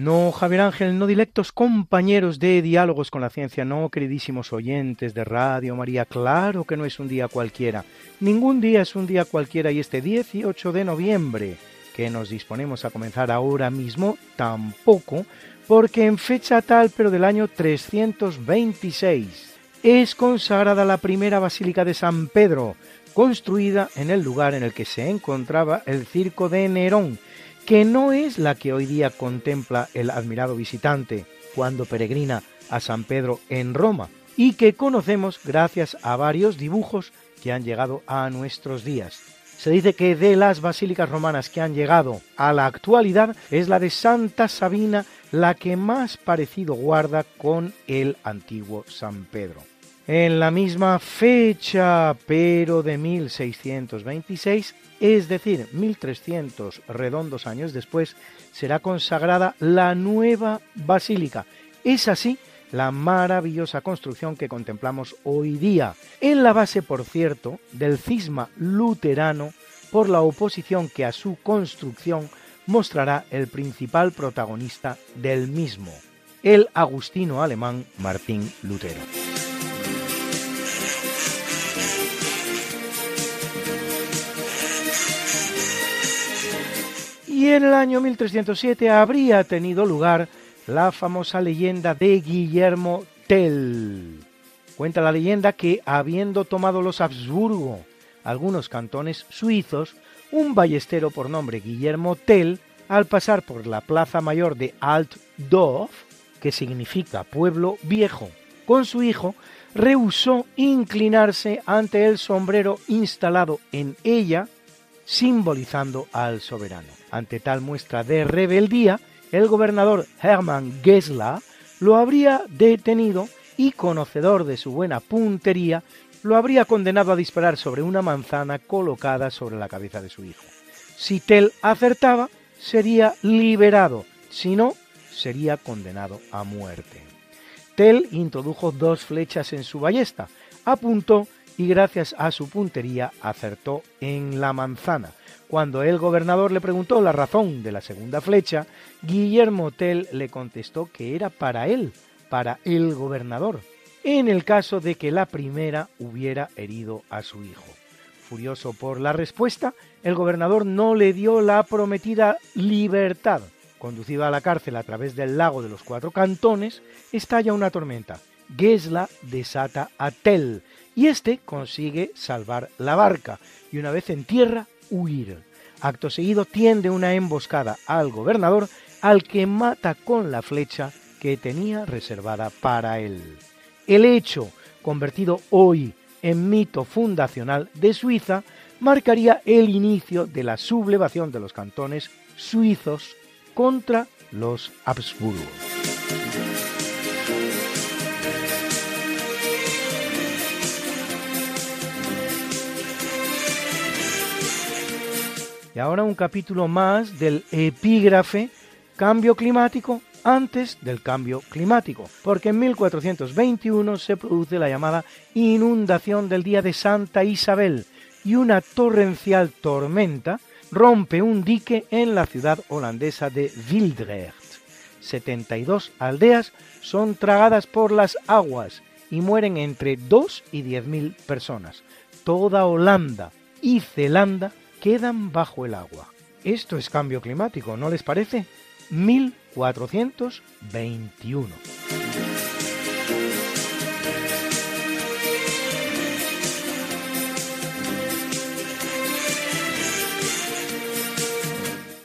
No, Javier Ángel, no directos compañeros de diálogos con la ciencia, no, queridísimos oyentes de Radio María, claro que no es un día cualquiera. Ningún día es un día cualquiera y este 18 de noviembre, que nos disponemos a comenzar ahora mismo, tampoco, porque en fecha tal, pero del año 326, es consagrada la primera basílica de San Pedro, construida en el lugar en el que se encontraba el circo de Nerón, que no es la que hoy día contempla el admirado visitante cuando peregrina a San Pedro en Roma y que conocemos gracias a varios dibujos que han llegado a nuestros días. Se dice que de las basílicas romanas que han llegado a la actualidad es la de Santa Sabina la que más parecido guarda con el antiguo San Pedro. En la misma fecha, pero de 1626, es decir, 1300 redondos años después, será consagrada la nueva basílica. Es así la maravillosa construcción que contemplamos hoy día, en la base, por cierto, del cisma luterano por la oposición que a su construcción mostrará el principal protagonista del mismo, el agustino alemán Martín Lutero. Y en el año 1307 habría tenido lugar la famosa leyenda de Guillermo Tell. Cuenta la leyenda que, habiendo tomado los Habsburgo algunos cantones suizos, un ballestero por nombre Guillermo Tell, al pasar por la plaza mayor de Altdorf, que significa pueblo viejo, con su hijo, rehusó inclinarse ante el sombrero instalado en ella, simbolizando al soberano. Ante tal muestra de rebeldía, el gobernador Hermann Gessler lo habría detenido y, conocedor de su buena puntería, lo habría condenado a disparar sobre una manzana colocada sobre la cabeza de su hijo. Si Tell acertaba, sería liberado, si no, sería condenado a muerte. Tell introdujo dos flechas en su ballesta, apuntó y gracias a su puntería acertó en la manzana, cuando el gobernador le preguntó la razón de la segunda flecha, Guillermo Tell le contestó que era para él, para el gobernador, en el caso de que la primera hubiera herido a su hijo. Furioso por la respuesta, el gobernador no le dio la prometida libertad. Conducido a la cárcel a través del lago de los cuatro cantones, estalla una tormenta. Gesla desata a Tell y éste consigue salvar la barca y una vez en tierra huir. Acto seguido tiende una emboscada al gobernador al que mata con la flecha que tenía reservada para él. El hecho, convertido hoy en mito fundacional de Suiza, marcaría el inicio de la sublevación de los cantones suizos contra los Habsburgo. Ahora un capítulo más del epígrafe Cambio climático antes del cambio climático, porque en 1421 se produce la llamada inundación del día de Santa Isabel y una torrencial tormenta rompe un dique en la ciudad holandesa de Wildrecht. 72 aldeas son tragadas por las aguas y mueren entre 2 y 10 mil personas. Toda Holanda y Zelanda quedan bajo el agua. Esto es cambio climático, ¿no les parece? 1421.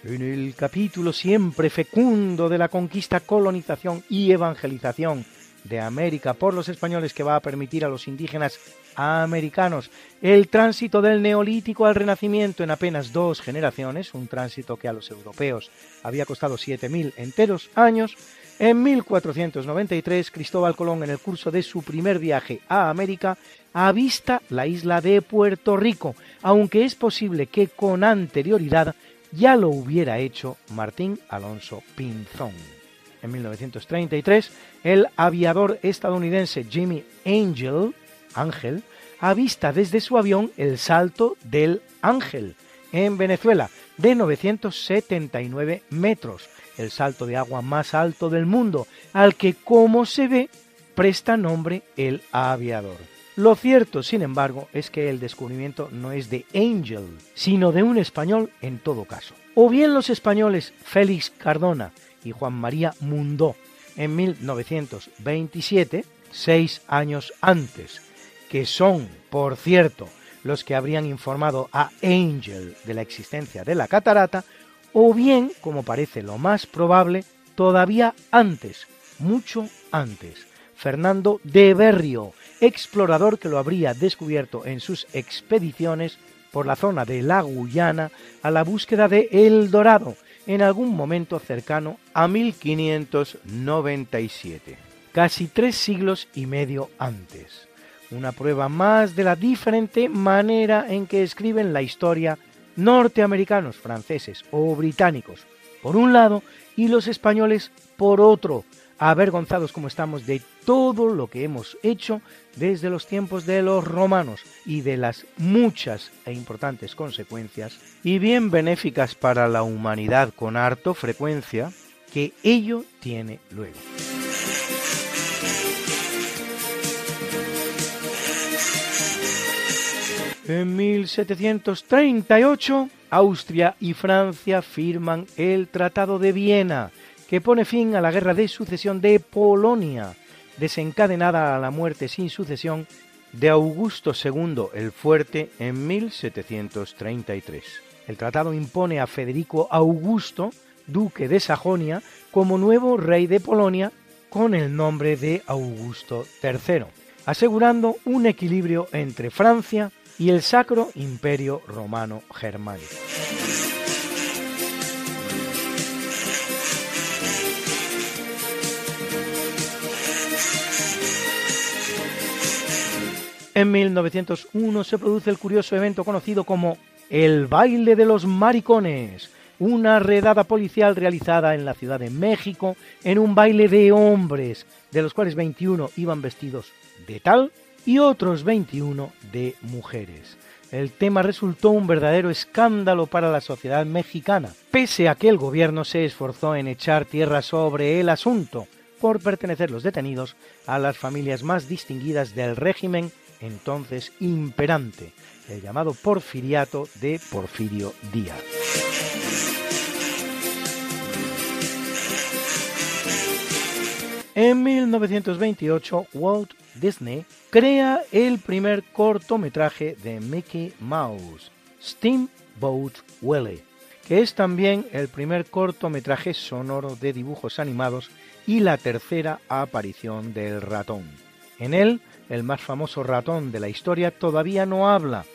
En el capítulo siempre fecundo de la conquista, colonización y evangelización de América por los españoles que va a permitir a los indígenas americanos el tránsito del neolítico al renacimiento en apenas dos generaciones, un tránsito que a los europeos había costado 7.000 enteros años, en 1493 Cristóbal Colón en el curso de su primer viaje a América avista la isla de Puerto Rico, aunque es posible que con anterioridad ya lo hubiera hecho Martín Alonso Pinzón. En 1933, el aviador estadounidense Jimmy Angel, Ángel, avista desde su avión el salto del Ángel en Venezuela de 979 metros, el salto de agua más alto del mundo, al que, como se ve, presta nombre el aviador. Lo cierto, sin embargo, es que el descubrimiento no es de Angel, sino de un español en todo caso. O bien los españoles Félix Cardona y Juan María Mundó en 1927, seis años antes, que son, por cierto, los que habrían informado a Angel de la existencia de la catarata, o bien, como parece lo más probable, todavía antes, mucho antes, Fernando de Berrio, explorador que lo habría descubierto en sus expediciones por la zona de la Guyana a la búsqueda de El Dorado en algún momento cercano a 1597, casi tres siglos y medio antes. Una prueba más de la diferente manera en que escriben la historia norteamericanos, franceses o británicos, por un lado, y los españoles por otro, avergonzados como estamos de todo lo que hemos hecho desde los tiempos de los romanos y de las muchas e importantes consecuencias y bien benéficas para la humanidad con harto frecuencia que ello tiene luego. En 1738, Austria y Francia firman el Tratado de Viena, que pone fin a la guerra de sucesión de Polonia, desencadenada a la muerte sin sucesión de Augusto II el Fuerte en 1733. El tratado impone a Federico Augusto, duque de Sajonia, como nuevo rey de Polonia con el nombre de Augusto III, asegurando un equilibrio entre Francia y el Sacro Imperio Romano Germánico. En 1901 se produce el curioso evento conocido como el baile de los maricones, una redada policial realizada en la Ciudad de México en un baile de hombres, de los cuales 21 iban vestidos de tal y otros 21 de mujeres. El tema resultó un verdadero escándalo para la sociedad mexicana, pese a que el gobierno se esforzó en echar tierra sobre el asunto, por pertenecer los detenidos a las familias más distinguidas del régimen entonces imperante, el llamado porfiriato de Porfirio Díaz. En 1928, Walt Disney crea el primer cortometraje de Mickey Mouse, Steamboat Willie, que es también el primer cortometraje sonoro de dibujos animados y la tercera aparición del ratón. En él el más famoso ratón de la historia, todavía no habla,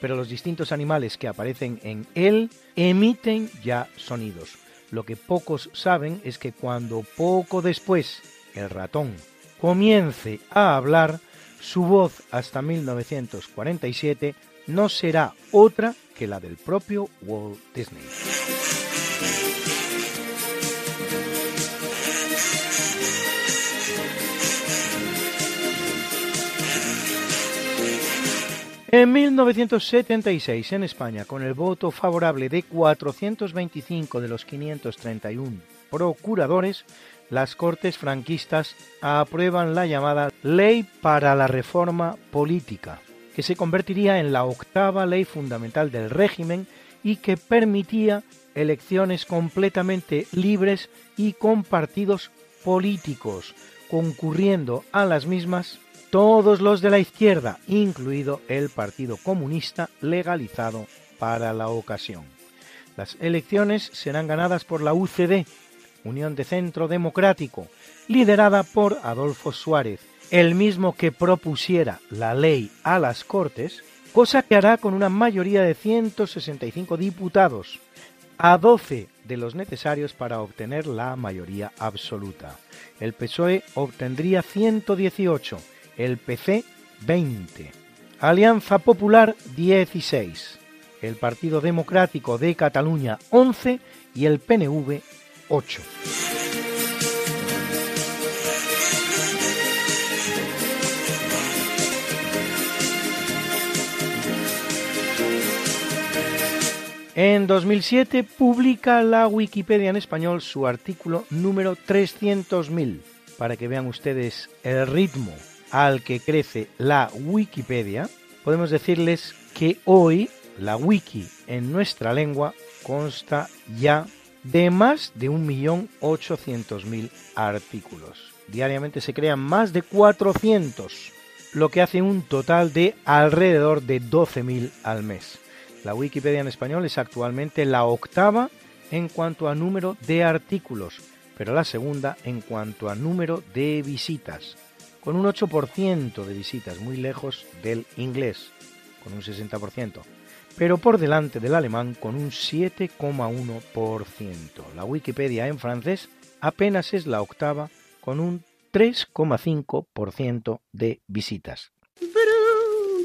pero los distintos animales que aparecen en él emiten ya sonidos. Lo que pocos saben es que cuando poco después el ratón comience a hablar, su voz hasta 1947 no será otra que la del propio Walt Disney. En 1976, en España, con el voto favorable de 425 de los 531 procuradores, las Cortes franquistas aprueban la llamada Ley para la Reforma Política, que se convertiría en la octava ley fundamental del régimen y que permitía elecciones completamente libres y con partidos políticos, concurriendo a las mismas todos los de la izquierda, incluido el Partido Comunista legalizado para la ocasión. Las elecciones serán ganadas por la UCD, Unión de Centro Democrático, liderada por Adolfo Suárez, el mismo que propusiera la ley a las Cortes, cosa que hará con una mayoría de 165 diputados, a 12 de los necesarios para obtener la mayoría absoluta. El PSOE obtendría 118 el PC 20, Alianza Popular 16, el Partido Democrático de Cataluña 11 y el PNV 8. En 2007 publica la Wikipedia en español su artículo número 300.000 para que vean ustedes el ritmo al que crece la Wikipedia, podemos decirles que hoy la wiki en nuestra lengua consta ya de más de 1.800.000 artículos. Diariamente se crean más de 400, lo que hace un total de alrededor de 12.000 al mes. La Wikipedia en español es actualmente la octava en cuanto a número de artículos, pero la segunda en cuanto a número de visitas con un 8% de visitas, muy lejos del inglés, con un 60%, pero por delante del alemán con un 7,1%. La Wikipedia en francés apenas es la octava, con un 3,5% de visitas.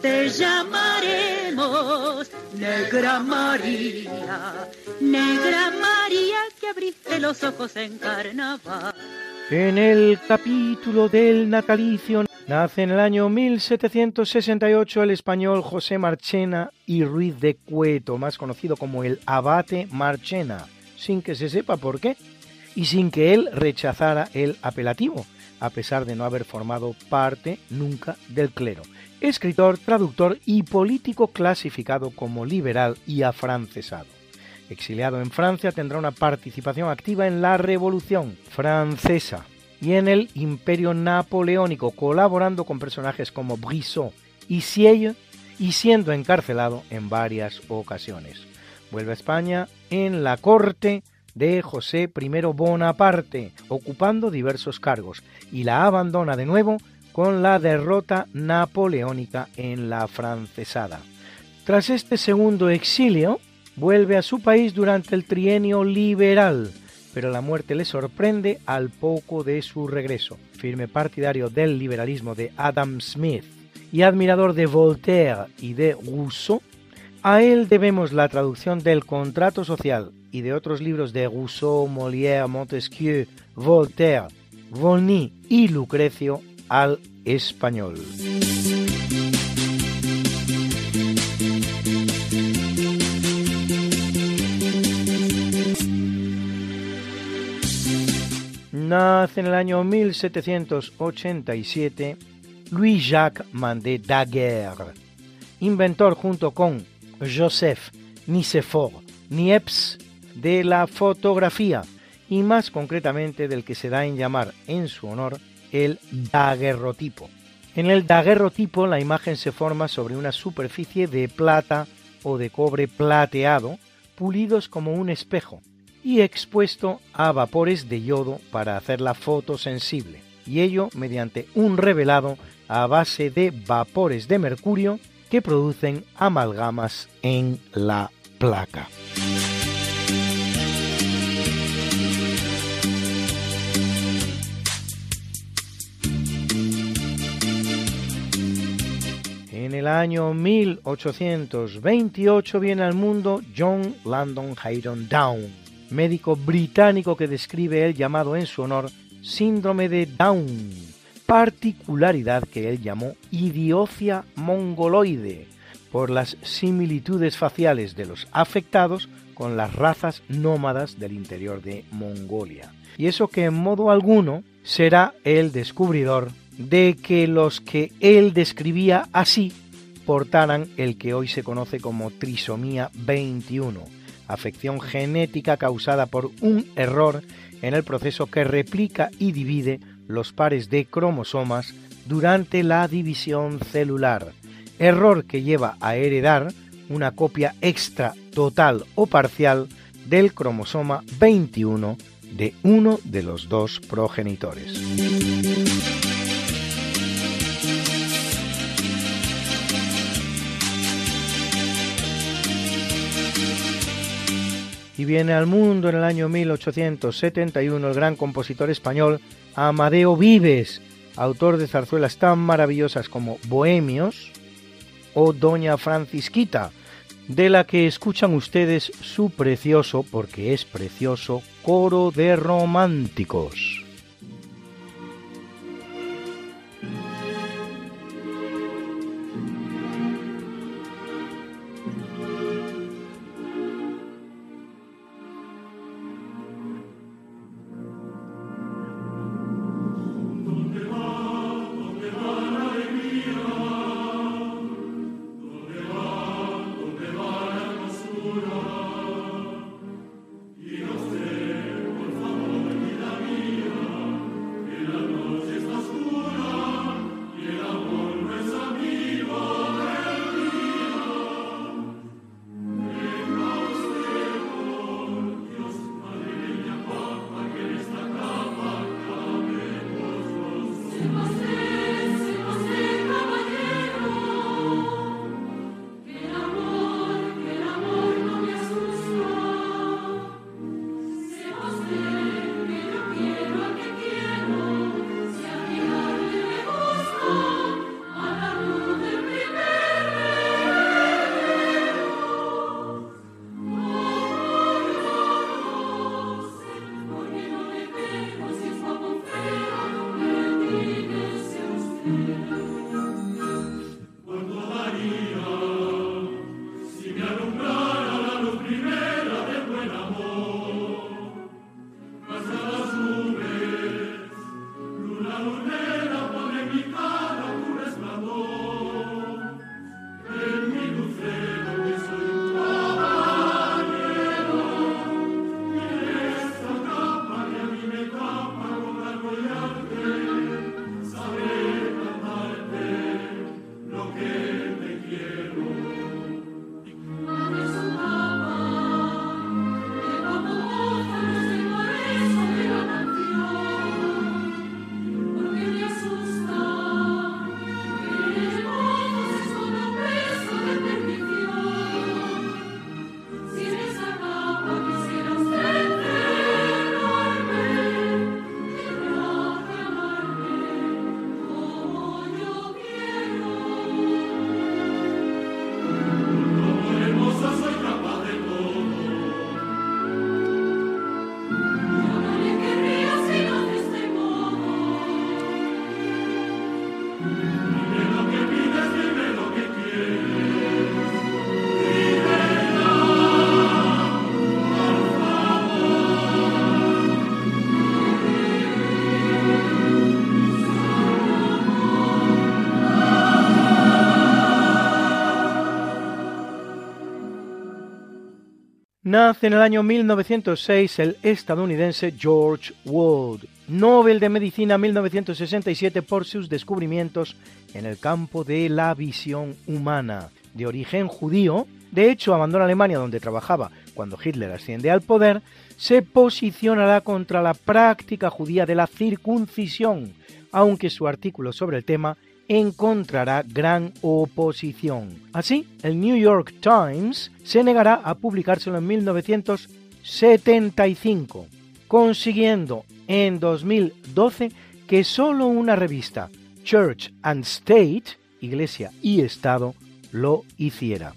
Te llamaremos Negra María, Negra María que abriste los ojos en carnaval. En el capítulo del natalicio nace en el año 1768 el español José Marchena y Ruiz de Cueto, más conocido como el abate Marchena, sin que se sepa por qué y sin que él rechazara el apelativo, a pesar de no haber formado parte nunca del clero. Escritor, traductor y político clasificado como liberal y afrancesado exiliado en Francia, tendrá una participación activa en la Revolución Francesa y en el Imperio Napoleónico, colaborando con personajes como Brissot y Sieyes y siendo encarcelado en varias ocasiones. Vuelve a España en la corte de José I Bonaparte, ocupando diversos cargos, y la abandona de nuevo con la derrota napoleónica en la francesada. Tras este segundo exilio, Vuelve a su país durante el trienio liberal, pero la muerte le sorprende al poco de su regreso. Firme partidario del liberalismo de Adam Smith y admirador de Voltaire y de Rousseau, a él debemos la traducción del Contrato Social y de otros libros de Rousseau, Molière, Montesquieu, Voltaire, Volney y Lucrecio al español. nace en el año 1787 Louis-Jacques Mandé Daguerre, inventor junto con Joseph Nicephore Niepce de la fotografía y más concretamente del que se da en llamar en su honor el daguerrotipo. En el daguerrotipo la imagen se forma sobre una superficie de plata o de cobre plateado, pulidos como un espejo, y expuesto a vapores de yodo para hacerla fotosensible, y ello mediante un revelado a base de vapores de mercurio que producen amalgamas en la placa. En el año 1828 viene al mundo John Landon Hayden Down, médico británico que describe el llamado en su honor síndrome de Down, particularidad que él llamó idiocia mongoloide, por las similitudes faciales de los afectados con las razas nómadas del interior de Mongolia. Y eso que en modo alguno será el descubridor de que los que él describía así portaran el que hoy se conoce como trisomía 21, afección genética causada por un error en el proceso que replica y divide los pares de cromosomas durante la división celular, error que lleva a heredar una copia extra total o parcial del cromosoma 21 de uno de los dos progenitores. Y viene al mundo en el año 1871 el gran compositor español Amadeo Vives, autor de zarzuelas tan maravillosas como Bohemios o Doña Francisquita, de la que escuchan ustedes su precioso, porque es precioso, coro de románticos. Nace en el año 1906 el estadounidense George Wald, Nobel de Medicina 1967 por sus descubrimientos en el campo de la visión humana. De origen judío, de hecho abandona Alemania donde trabajaba cuando Hitler asciende al poder, se posicionará contra la práctica judía de la circuncisión, aunque su artículo sobre el tema encontrará gran oposición. Así, el New York Times se negará a publicárselo en 1975, consiguiendo en 2012 que solo una revista, Church and State, Iglesia y Estado, lo hiciera.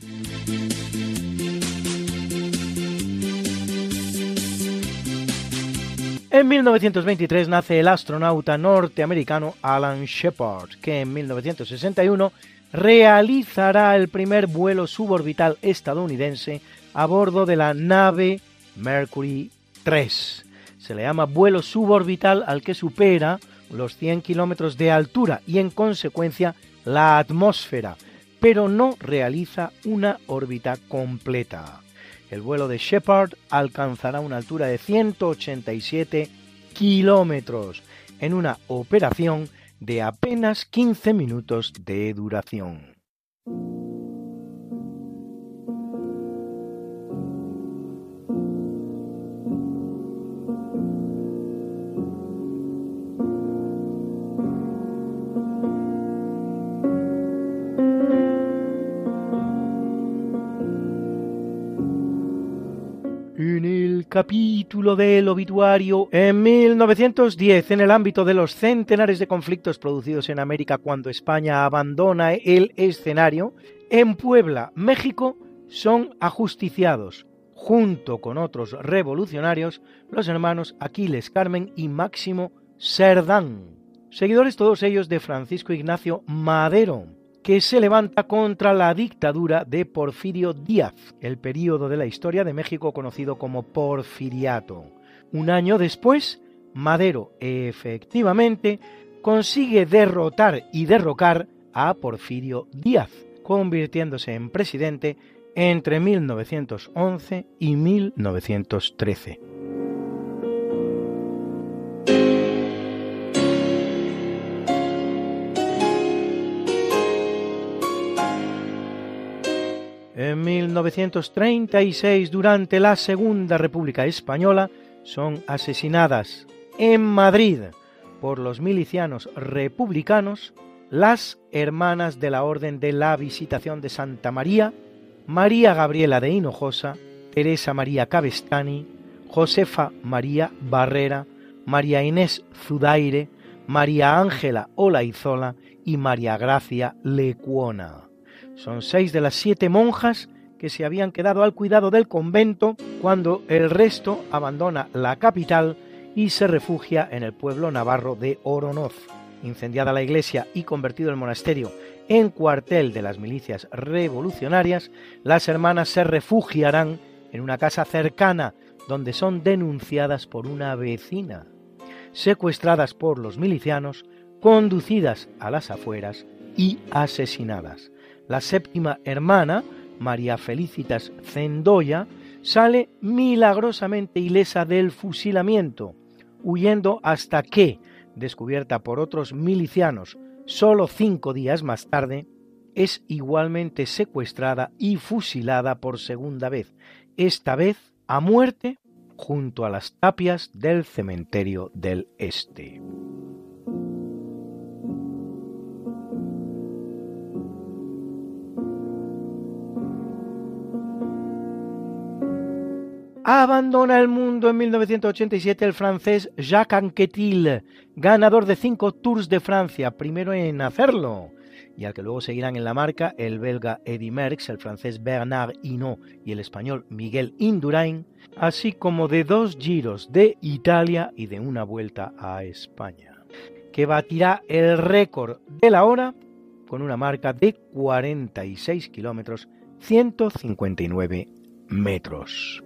En 1923 nace el astronauta norteamericano Alan Shepard, que en 1961 realizará el primer vuelo suborbital estadounidense a bordo de la nave Mercury 3. Se le llama vuelo suborbital al que supera los 100 kilómetros de altura y en consecuencia la atmósfera, pero no realiza una órbita completa. El vuelo de Shepard alcanzará una altura de 187 kilómetros en una operación de apenas 15 minutos de duración. Capítulo del obituario, en 1910, en el ámbito de los centenares de conflictos producidos en América cuando España abandona el escenario, en Puebla, México, son ajusticiados, junto con otros revolucionarios, los hermanos Aquiles Carmen y Máximo Cerdán, seguidores todos ellos de Francisco Ignacio Madero, que se levanta contra la dictadura de Porfirio Díaz, el período de la historia de México conocido como Porfiriato. Un año después, Madero efectivamente consigue derrotar y derrocar a Porfirio Díaz, convirtiéndose en presidente entre 1911 y 1913. En 1936, durante la Segunda República Española, son asesinadas en Madrid por los milicianos republicanos las hermanas de la Orden de la Visitación de Santa María, María Gabriela de Hinojosa, Teresa María Cabestani, Josefa María Barrera, María Inés Zudaire, María Ángela Olaizola y María Gracia Lecuona. Son seis de las siete monjas que se habían quedado al cuidado del convento cuando el resto abandona la capital y se refugia en el pueblo navarro de Oronoz. Incendiada la iglesia y convertido el monasterio en cuartel de las milicias revolucionarias, las hermanas se refugiarán en una casa cercana donde son denunciadas por una vecina, secuestradas por los milicianos, conducidas a las afueras y asesinadas la séptima hermana, María Felicitas Zendoya, sale milagrosamente ilesa del fusilamiento, huyendo hasta que, descubierta por otros milicianos solo cinco días más tarde, es igualmente secuestrada y fusilada por segunda vez, esta vez a muerte junto a las tapias del cementerio del Este. Abandona el mundo en 1987 el francés Jacques Anquetil, ganador de cinco Tours de Francia, primero en hacerlo, y al que luego seguirán en la marca el belga Eddy Merckx, el francés Bernard Hinault y el español Miguel Indurain, así como de dos giros de Italia y de una vuelta a España, que batirá el récord de la hora con una marca de 46 kilómetros 159 metros.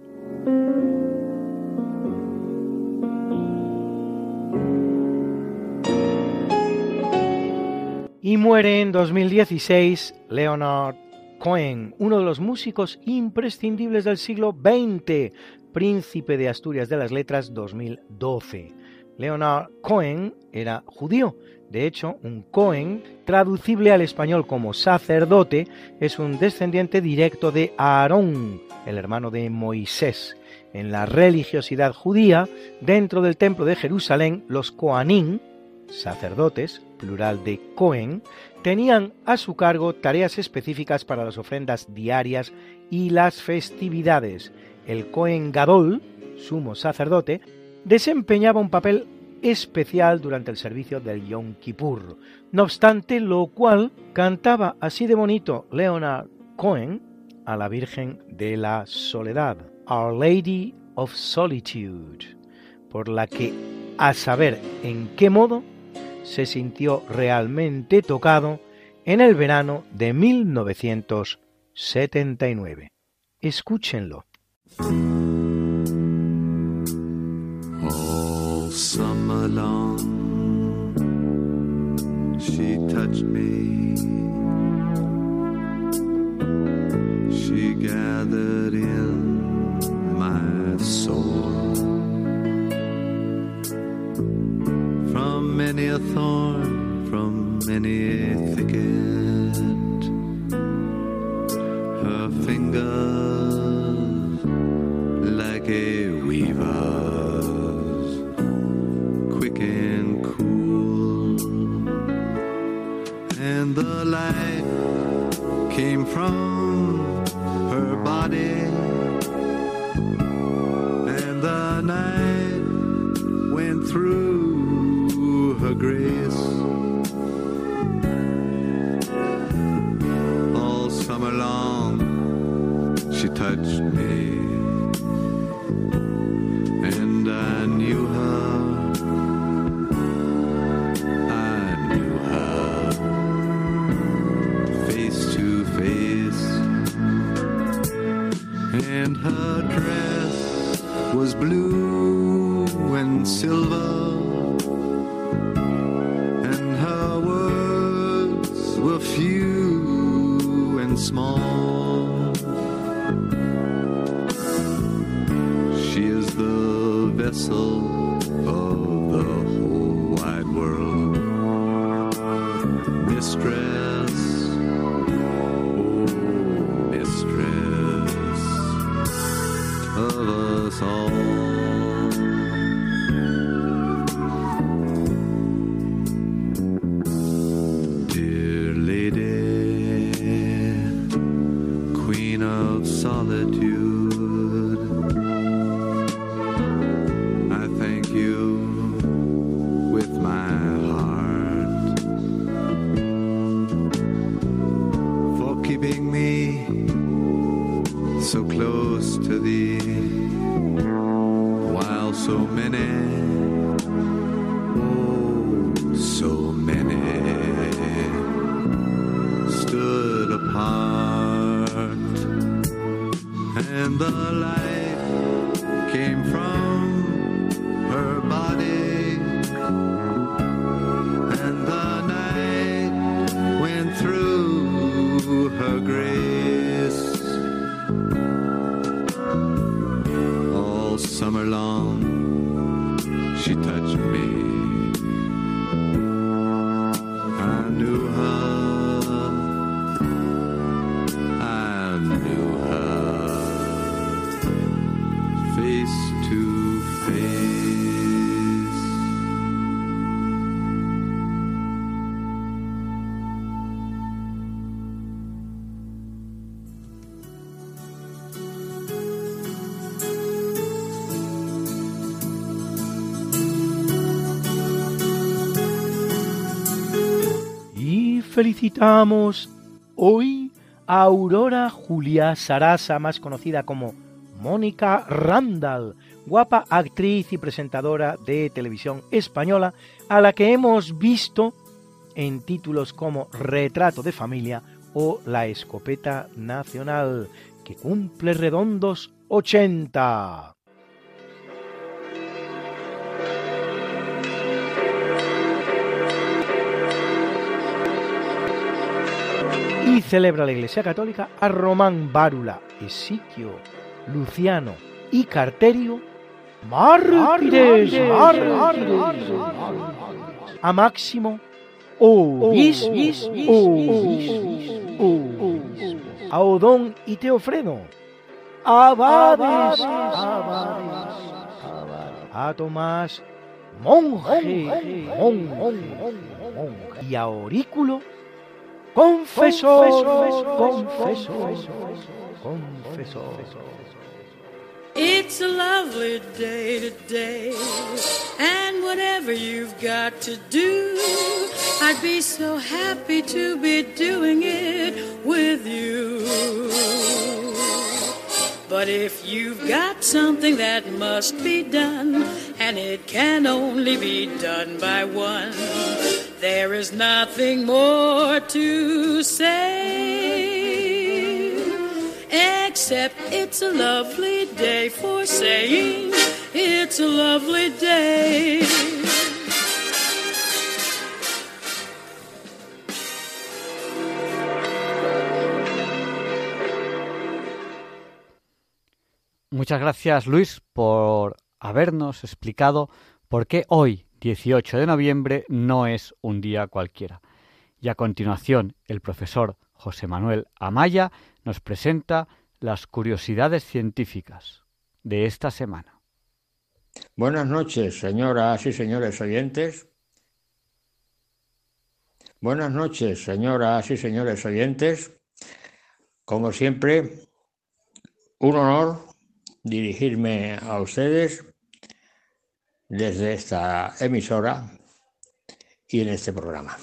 Y muere en 2016 Leonard Cohen, uno de los músicos imprescindibles del siglo XX, príncipe de Asturias de las Letras 2012. Leonard Cohen era judío. De hecho, un Cohen, traducible al español como sacerdote, es un descendiente directo de Aarón, el hermano de Moisés. En la religiosidad judía, dentro del templo de Jerusalén, los Koanim, sacerdotes, plural de Cohen, tenían a su cargo tareas específicas para las ofrendas diarias y las festividades. El Cohen Gadol, sumo sacerdote, desempeñaba un papel especial durante el servicio del Yom Kippur. No obstante, lo cual cantaba así de bonito Leonard Cohen a la Virgen de la Soledad, Our Lady of Solitude, por la que, a saber en qué modo, se sintió realmente tocado en el verano de 1979. Escúchenlo. Summer long, she touched me. She gathered in my soul from many a thorn, from many a thicket. Her fingers like a weaver's, came from her body, and the night went through felicitamos hoy a Aurora Julia Sarasa, más conocida como Mónica Randall, guapa actriz y presentadora de televisión española, a la que hemos visto en títulos como Retrato de familia o La escopeta nacional, que cumple redondos 80. Y celebra la Iglesia Católica a Román Bárula, Esiquio, Luciano y Carterio, mártires, mártires, a Máximo, a Odón y Teofredo, abades, a Tomás, monje, y a Orículo, confesor, confesor, confesor. It's a lovely day today, and whatever you've got to do, I'd be so happy to be doing it with you. But if you've got something that must be done, and it can only be done by one, there is nothing more to say except it's a lovely day for saying it's a lovely day. Muchas gracias Luis por habernos explicado por qué hoy, 18 de noviembre, no es un día cualquiera. Y a continuación, el profesor José Manuel Amaya nos presenta las curiosidades científicas de esta semana. Buenas noches, señoras y señores oyentes. Buenas noches, señoras y señores oyentes. Como siempre, un honor dirigirme a ustedes desde esta emisora y en este programa.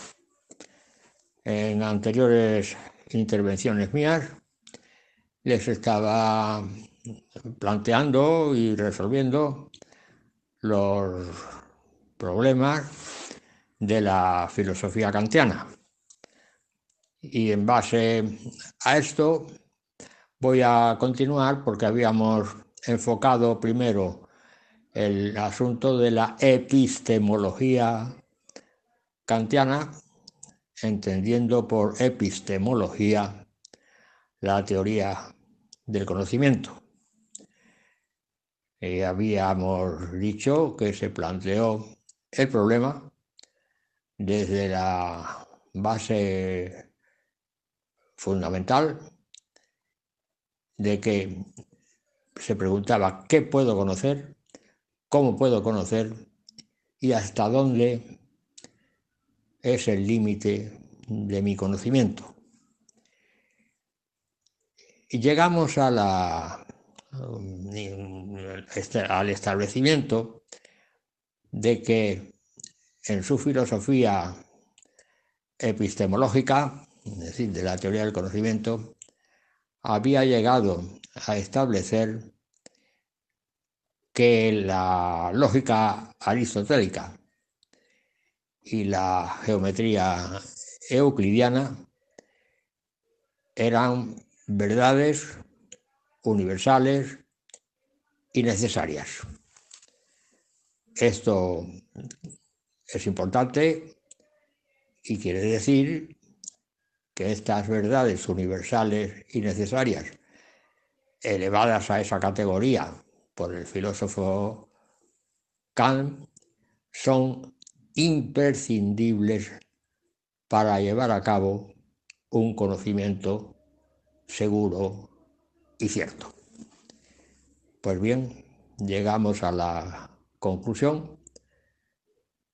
En anteriores intervenciones mías les estaba planteando y resolviendo los problemas de la filosofía kantiana. Y en base a esto voy a continuar porque habíamos enfocado primero el asunto de la epistemología kantiana, entendiendo por epistemología la teoría del conocimiento. Eh, habíamos dicho que se planteó el problema desde la base fundamental de que se preguntaba qué puedo conocer, cómo puedo conocer y hasta dónde es el límite de mi conocimiento. Y llegamos al establecimiento de que en su filosofía epistemológica, es decir, de la teoría del conocimiento, había llegado a establecer que la lógica aristotélica y la geometría euclidiana eran verdades universales y necesarias. Esto es importante y quiere decir que estas verdades universales y necesarias, elevadas a esa categoría por el filósofo Kant, son imprescindibles para llevar a cabo un conocimiento seguro y cierto. Pues bien, llegamos a la conclusión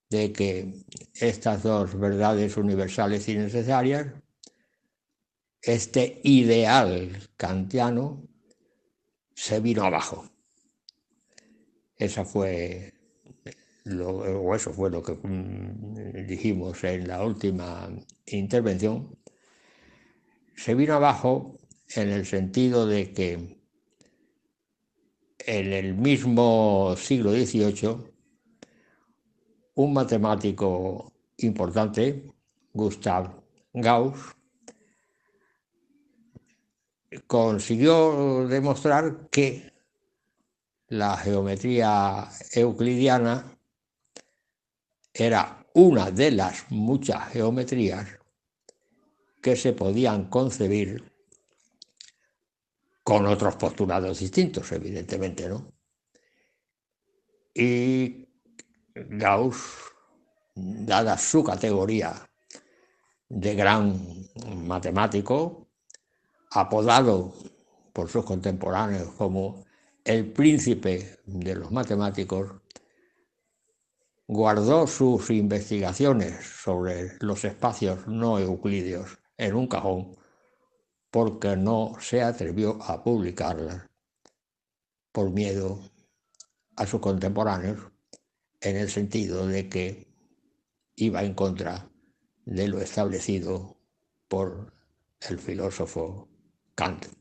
de que estas dos verdades universales y necesarias, este ideal kantiano, se vino abajo. Esa fue lo, o eso fue lo que mm, dijimos en la última intervención, se vino abajo en el sentido de que en el mismo siglo XVIII, un matemático importante, Gustav Gauss, consiguió demostrar que la geometría euclidiana era una de las muchas geometrías que se podían concebir con otros postulados distintos, evidentemente, ¿no? Y Gauss, dada su categoría de gran matemático, apodado por sus contemporáneos como el príncipe de los matemáticos, guardó sus investigaciones sobre los espacios no euclideos en un cajón porque no se atrevió a publicarlas por miedo a sus contemporáneos en el sentido de que iba en contra de lo establecido por el filósofo Kant.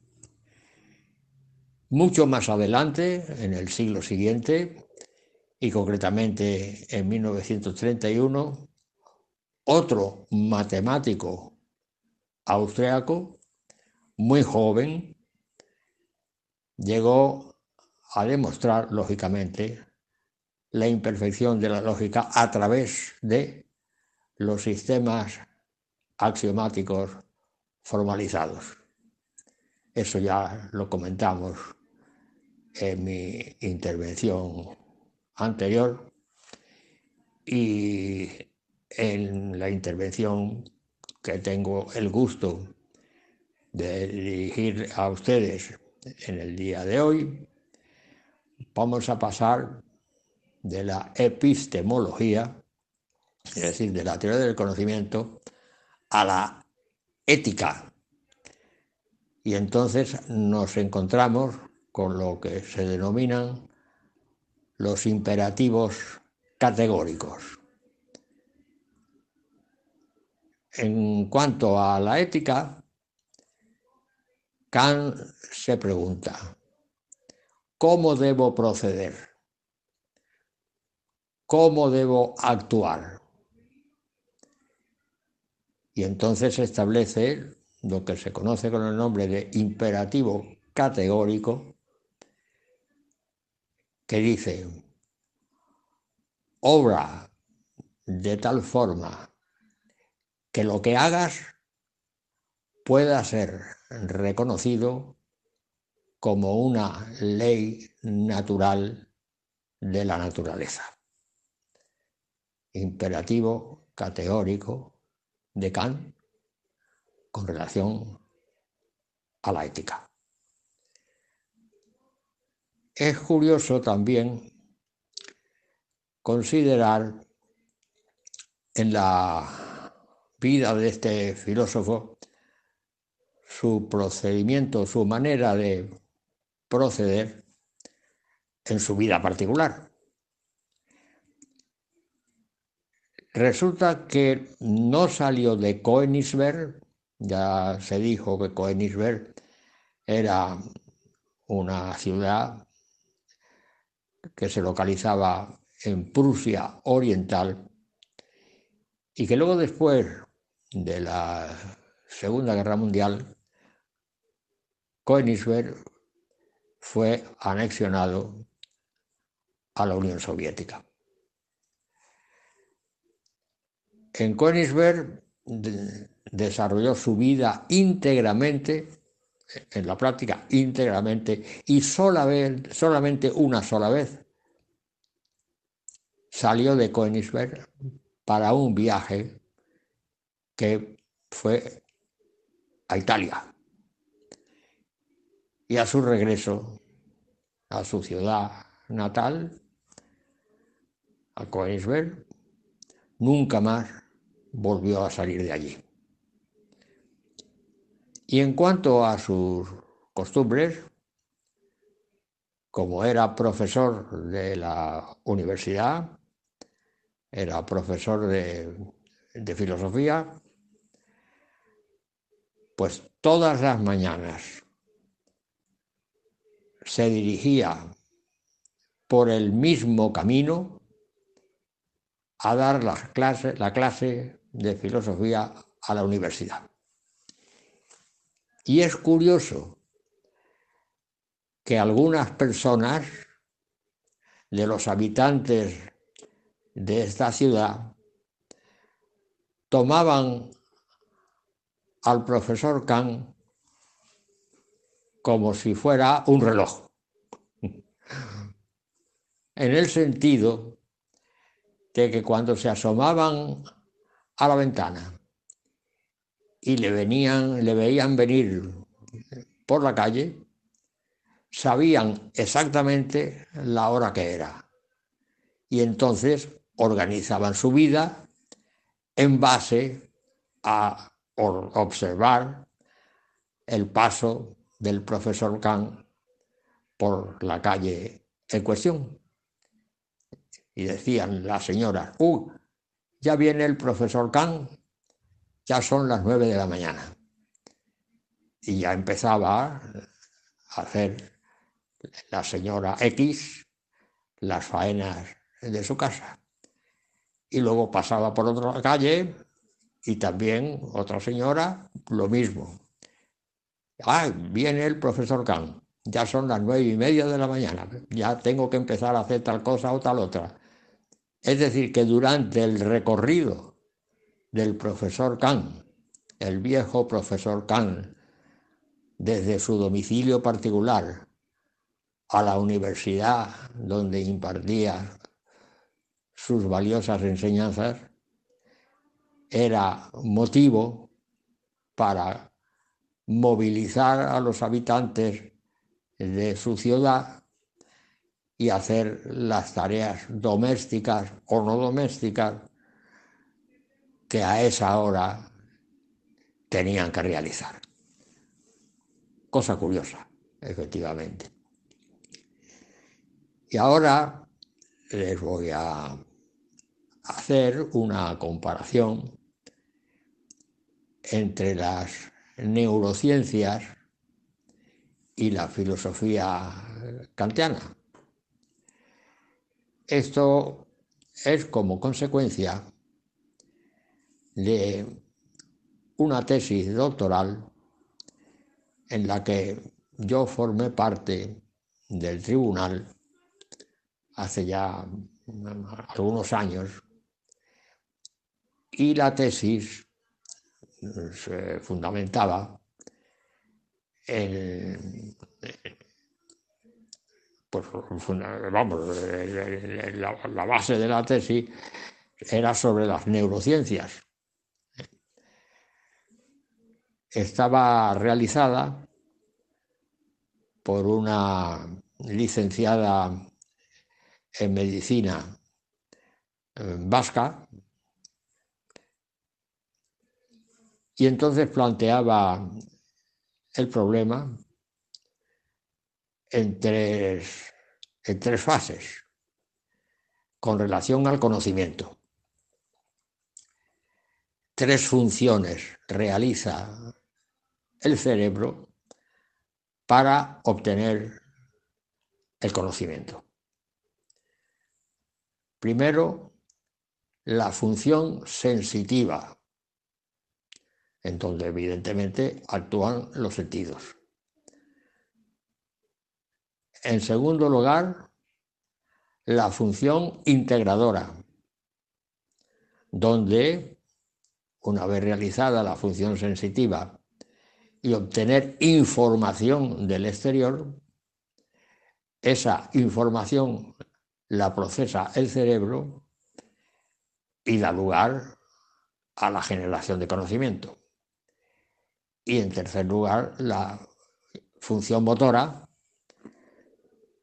Mucho más adelante, en el siglo siguiente, y concretamente en 1931, otro matemático austriaco, muy joven, llegó a demostrar, lógicamente, la imperfección de la lógica a través de los sistemas axiomáticos formalizados. Eso ya lo comentamos en mi intervención anterior y en la intervención que tengo el gusto de dirigir a ustedes en el día de hoy, vamos a pasar de la epistemología, es decir, de la teoría del conocimiento, a la ética. Y entonces nos encontramos con lo que se denominan los imperativos categóricos. En cuanto a la ética, Kant se pregunta, ¿cómo debo proceder? ¿Cómo debo actuar? Y entonces establece lo que se conoce con el nombre de imperativo categórico, que dice, obra de tal forma que lo que hagas pueda ser reconocido como una ley natural de la naturaleza. Imperativo categórico de Kant con relación a la ética. Es curioso también considerar en la vida de este filósofo su procedimiento, su manera de proceder en su vida particular. Resulta que no salió de Königsberg, ya se dijo que Königsberg era una ciudad que se localizaba en Prusia Oriental y que luego después de la Segunda Guerra Mundial, Königsberg fue anexionado a la Unión Soviética. En Königsberg desarrolló su vida íntegramente en la práctica íntegramente y solamente una sola vez salió de Königsberg para un viaje que fue a Italia. Y a su regreso a su ciudad natal, a Königsberg, nunca más volvió a salir de allí. Y en cuanto a sus costumbres, como era profesor de la universidad, era profesor de, filosofía, pues todas las mañanas se dirigía por el mismo camino a dar la clase de filosofía a la universidad. Y es curioso que algunas personas de los habitantes de esta ciudad tomaban al profesor Kant como si fuera un reloj, <laughs> en el sentido de que cuando se asomaban a la ventana y le venían, le veían venir por la calle, sabían exactamente la hora que era. Y entonces organizaban su vida en base a observar el paso del profesor Kant por la calle en cuestión. Y decían las señoras, ¡uh! Ya viene el profesor Kant, ya son las nueve de la mañana. Y ya empezaba a hacer la señora X las faenas de su casa. Y luego pasaba por otra calle y también otra señora, lo mismo. Ah, viene el profesor Kant, ya son las nueve y media de la mañana, ya tengo que empezar a hacer tal cosa o tal otra. Es decir, que durante el recorrido del profesor Kant, el viejo profesor Kant, desde su domicilio particular a la universidad donde impartía sus valiosas enseñanzas, era motivo para movilizar a los habitantes de su ciudad y hacer las tareas domésticas o no domésticas que a esa hora tenían que realizar. Cosa curiosa, efectivamente. Y ahora les voy a hacer una comparación entre las neurociencias y la filosofía kantiana. Esto es como consecuencia de una tesis doctoral en la que yo formé parte del tribunal hace ya algunos años y la tesis se fundamentaba en, pues, vamos, la, base de la tesis era sobre las neurociencias. Estaba realizada por una licenciada en medicina eh, vasca, y entonces planteaba el problema en tres, fases con relación al conocimiento. Tres funciones realiza el cerebro para obtener el conocimiento. Primero, la función sensitiva, en donde evidentemente actúan los sentidos. En segundo lugar, la función integradora, donde, una vez realizada la función sensitiva y obtener información del exterior, esa información la procesa el cerebro y da lugar a la generación de conocimiento. Y en tercer lugar, la función motora,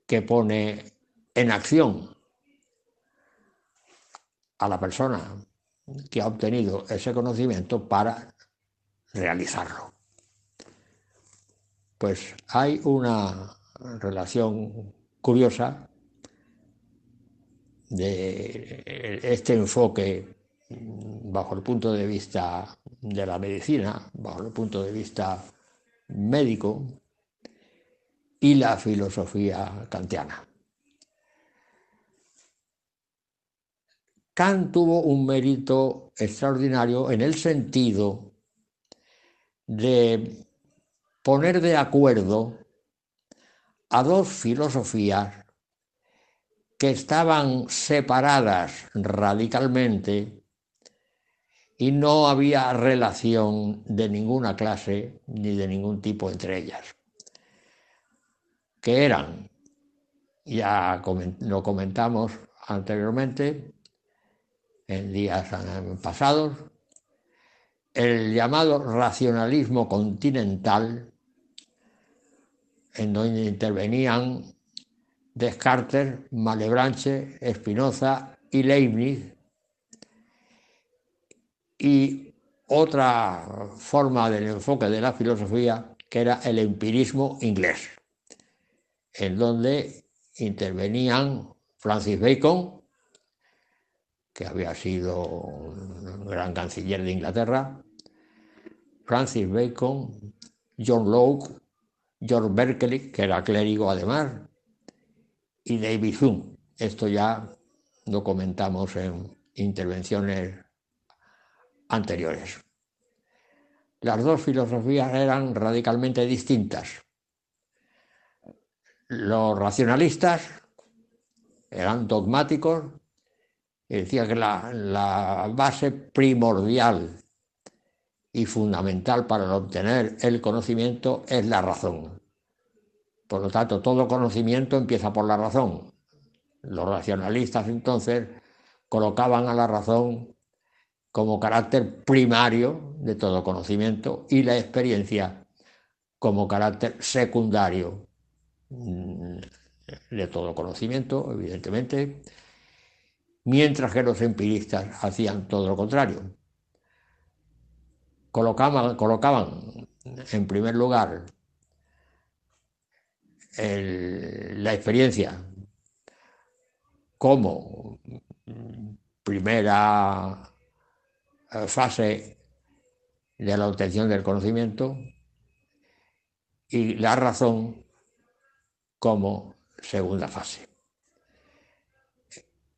que pone en acción a la persona que ha obtenido ese conocimiento para realizarlo. Pues hay una relación curiosa de este enfoque bajo el punto de vista de la medicina, bajo el punto de vista médico y la filosofía kantiana. Kant tuvo un mérito extraordinario en el sentido de poner de acuerdo a dos filosofías que estaban separadas radicalmente y no había relación de ninguna clase ni de ningún tipo entre ellas. Que eran, ya lo comentamos anteriormente, en días pasados, el llamado racionalismo continental, en donde intervenían Descartes, Malebranche, Spinoza y Leibniz. Y otra forma del enfoque de la filosofía que era el empirismo inglés, en donde intervenían Francis Bacon, que había sido un gran canciller de Inglaterra, Francis Bacon, John Locke, George Berkeley, que era clérigo además, y David Hume. Esto ya lo comentamos en intervenciones anteriores. Las dos filosofías eran radicalmente distintas. Los racionalistas eran dogmáticos y decían que la, la base primordial y fundamental para obtener el conocimiento es la razón. Por lo tanto, todo conocimiento empieza por la razón. Los racionalistas entonces colocaban a la razón como carácter primario de todo conocimiento y la experiencia como carácter secundario mm, de todo conocimiento, evidentemente, mientras que los empiristas hacían todo lo contrario. Colocaban, colocaban en primer lugar la experiencia como primera fase de la obtención del conocimiento y la razón como segunda fase.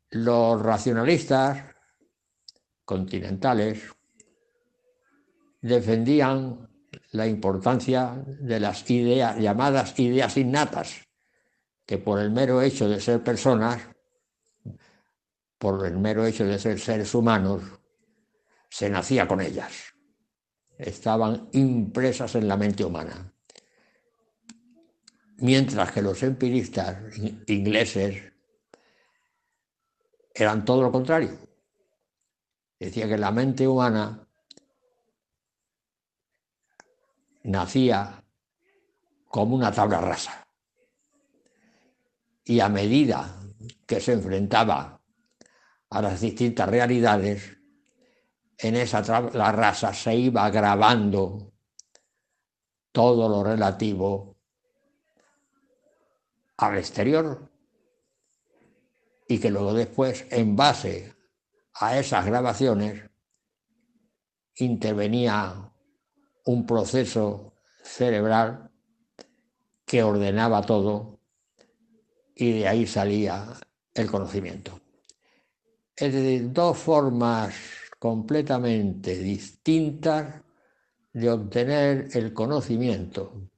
Los racionalistas continentales defendían la importancia de las ideas llamadas ideas innatas, que por el mero hecho de ser personas, por el mero hecho de ser seres humanos, se nacía con ellas. Estaban impresas en la mente humana. Mientras que los empiristas ingleses eran todo lo contrario. Decía que la mente humana nacía como una tabla rasa. Y a medida que se enfrentaba a las distintas realidades, en esa tabla rasa se iba grabando todo lo relativo al exterior y que luego después, en base a esas grabaciones, intervenía un proceso cerebral que ordenaba todo y de ahí salía el conocimiento. Es decir, dos formas completamente distintas de obtener el conocimiento,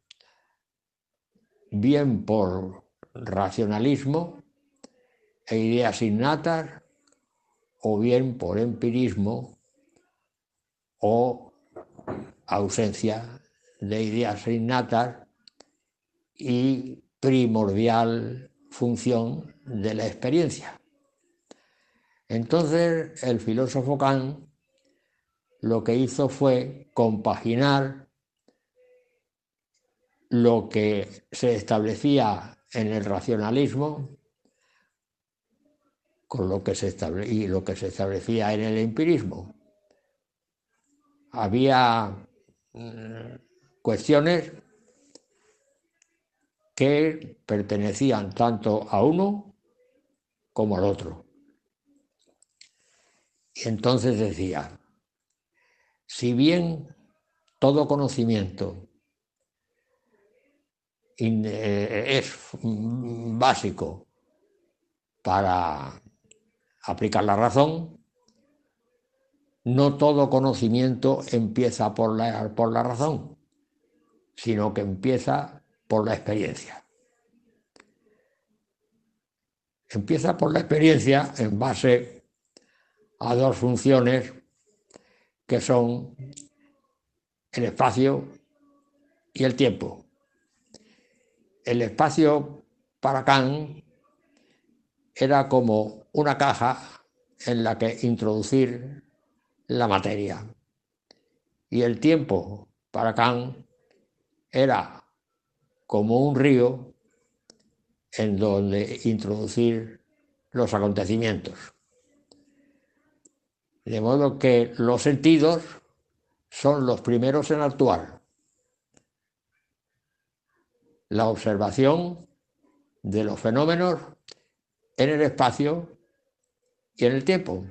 bien por racionalismo e ideas innatas, o bien por empirismo o ausencia de ideas innatas y primordial función de la experiencia. Entonces el filósofo Kant lo que hizo fue compaginar lo que se establecía en el racionalismo con lo que se y lo que se establecía en el empirismo. Había cuestiones que pertenecían tanto a uno como al otro. Y entonces decía, si bien todo conocimiento eh, es básico para aplicar la razón, no todo conocimiento empieza por la, por la razón, sino que empieza por la experiencia. Empieza por la experiencia en base a dos funciones que son el espacio y el tiempo. El espacio para Kant era como una caja en la que introducir la materia. Y el tiempo para Kant era como un río en donde introducir los acontecimientos. De modo que los sentidos son los primeros en actuar. La observación de los fenómenos en el espacio y en el tiempo.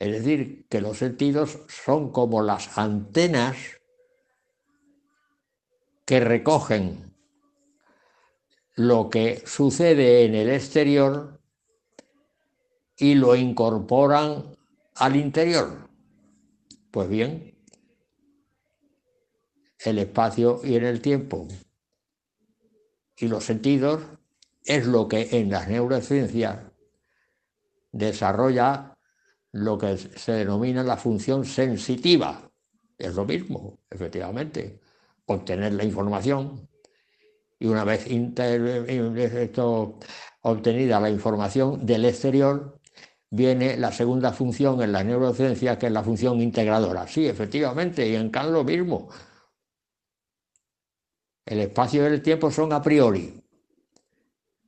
Es decir, que los sentidos son como las antenas que recogen lo que sucede en el exterior y lo incorporan al interior. Pues bien, el espacio y en el tiempo y los sentidos es lo que en las neurociencias desarrolla lo que se denomina la función sensitiva. Es lo mismo, efectivamente, obtener la información y una vez obtenida la información del exterior, viene la segunda función en la neurociencia, que es la función integradora. Sí, efectivamente, y en Kant lo mismo. El espacio y el tiempo son a priori,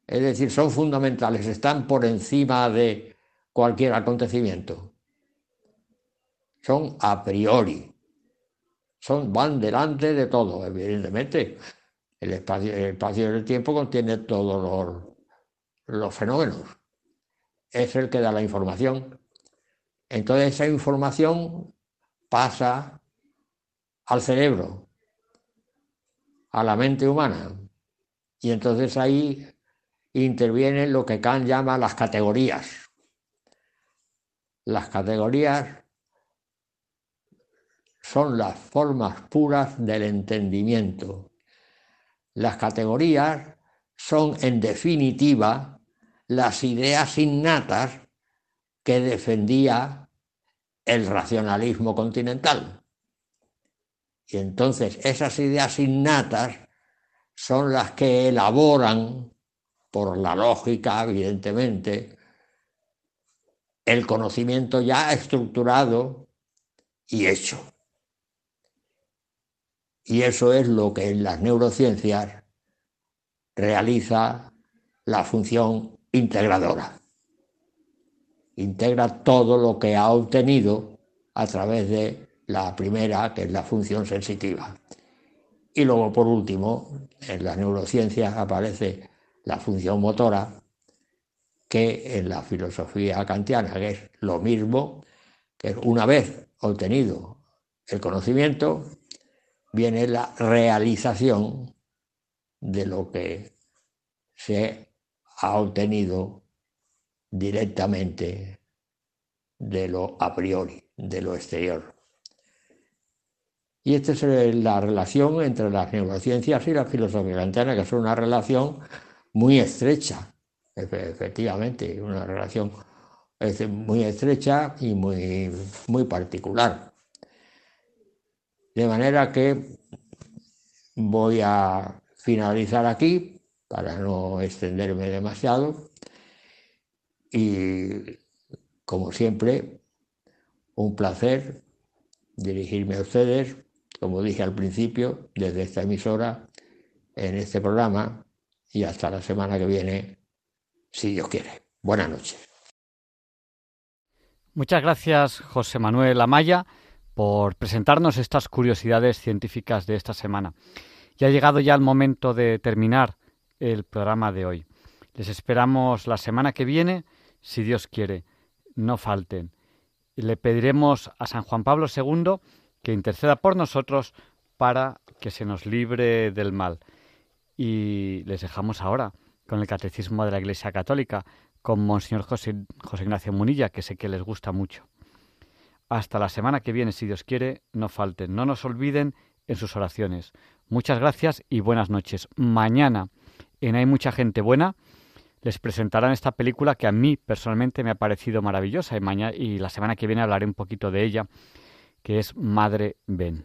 es decir, son fundamentales, están por encima de cualquier acontecimiento. Son a priori, son, van delante de todo, evidentemente. El espacio, el espacio y el tiempo contiene todos los, los fenómenos. Es el que da la información. Entonces esa información pasa al cerebro, a la mente humana. Y entonces ahí intervienen lo que Kant llama las categorías. Las categorías son las formas puras del entendimiento. Las categorías son, en definitiva, las ideas innatas que defendía el racionalismo continental. Y entonces esas ideas innatas son las que elaboran por la lógica, evidentemente, el conocimiento ya estructurado y hecho. Y eso es lo que en las neurociencias realiza la función integradora. Integra todo lo que ha obtenido a través de la primera, que es la función sensitiva. Y luego, por último, en las neurociencias aparece la función motora que en la filosofía kantiana, es lo mismo, que una vez obtenido el conocimiento, viene la realización de lo que se ha obtenido directamente de lo a priori, de lo exterior. Y esta es la relación entre las neurociencias y la filosofía kantiana, que es una relación muy estrecha, efectivamente, una relación muy estrecha y muy, muy particular. De manera que voy a finalizar aquí para no extenderme demasiado y como siempre un placer dirigirme a ustedes, como dije al principio, desde esta emisora, en este programa, y hasta la semana que viene, si Dios quiere. Buenas noches. Muchas gracias, José Manuel Amaya, por presentarnos estas curiosidades científicas de esta semana. Y ha llegado ya el momento de terminar el programa de hoy. Les esperamos la semana que viene, si Dios quiere. No falten. Le pediremos a San Juan Pablo II que interceda por nosotros para que se nos libre del mal y les dejamos ahora con el Catecismo de la Iglesia Católica, con Monseñor José, José Ignacio Munilla, que sé que les gusta mucho. Hasta la semana que viene, si Dios quiere, no falten, no nos olviden en sus oraciones. Muchas gracias y buenas noches. Mañana, en Hay mucha gente buena, les presentarán esta película que a mí personalmente me ha parecido maravillosa y, mañana, y la semana que viene hablaré un poquito de ella, que es Madre Ben.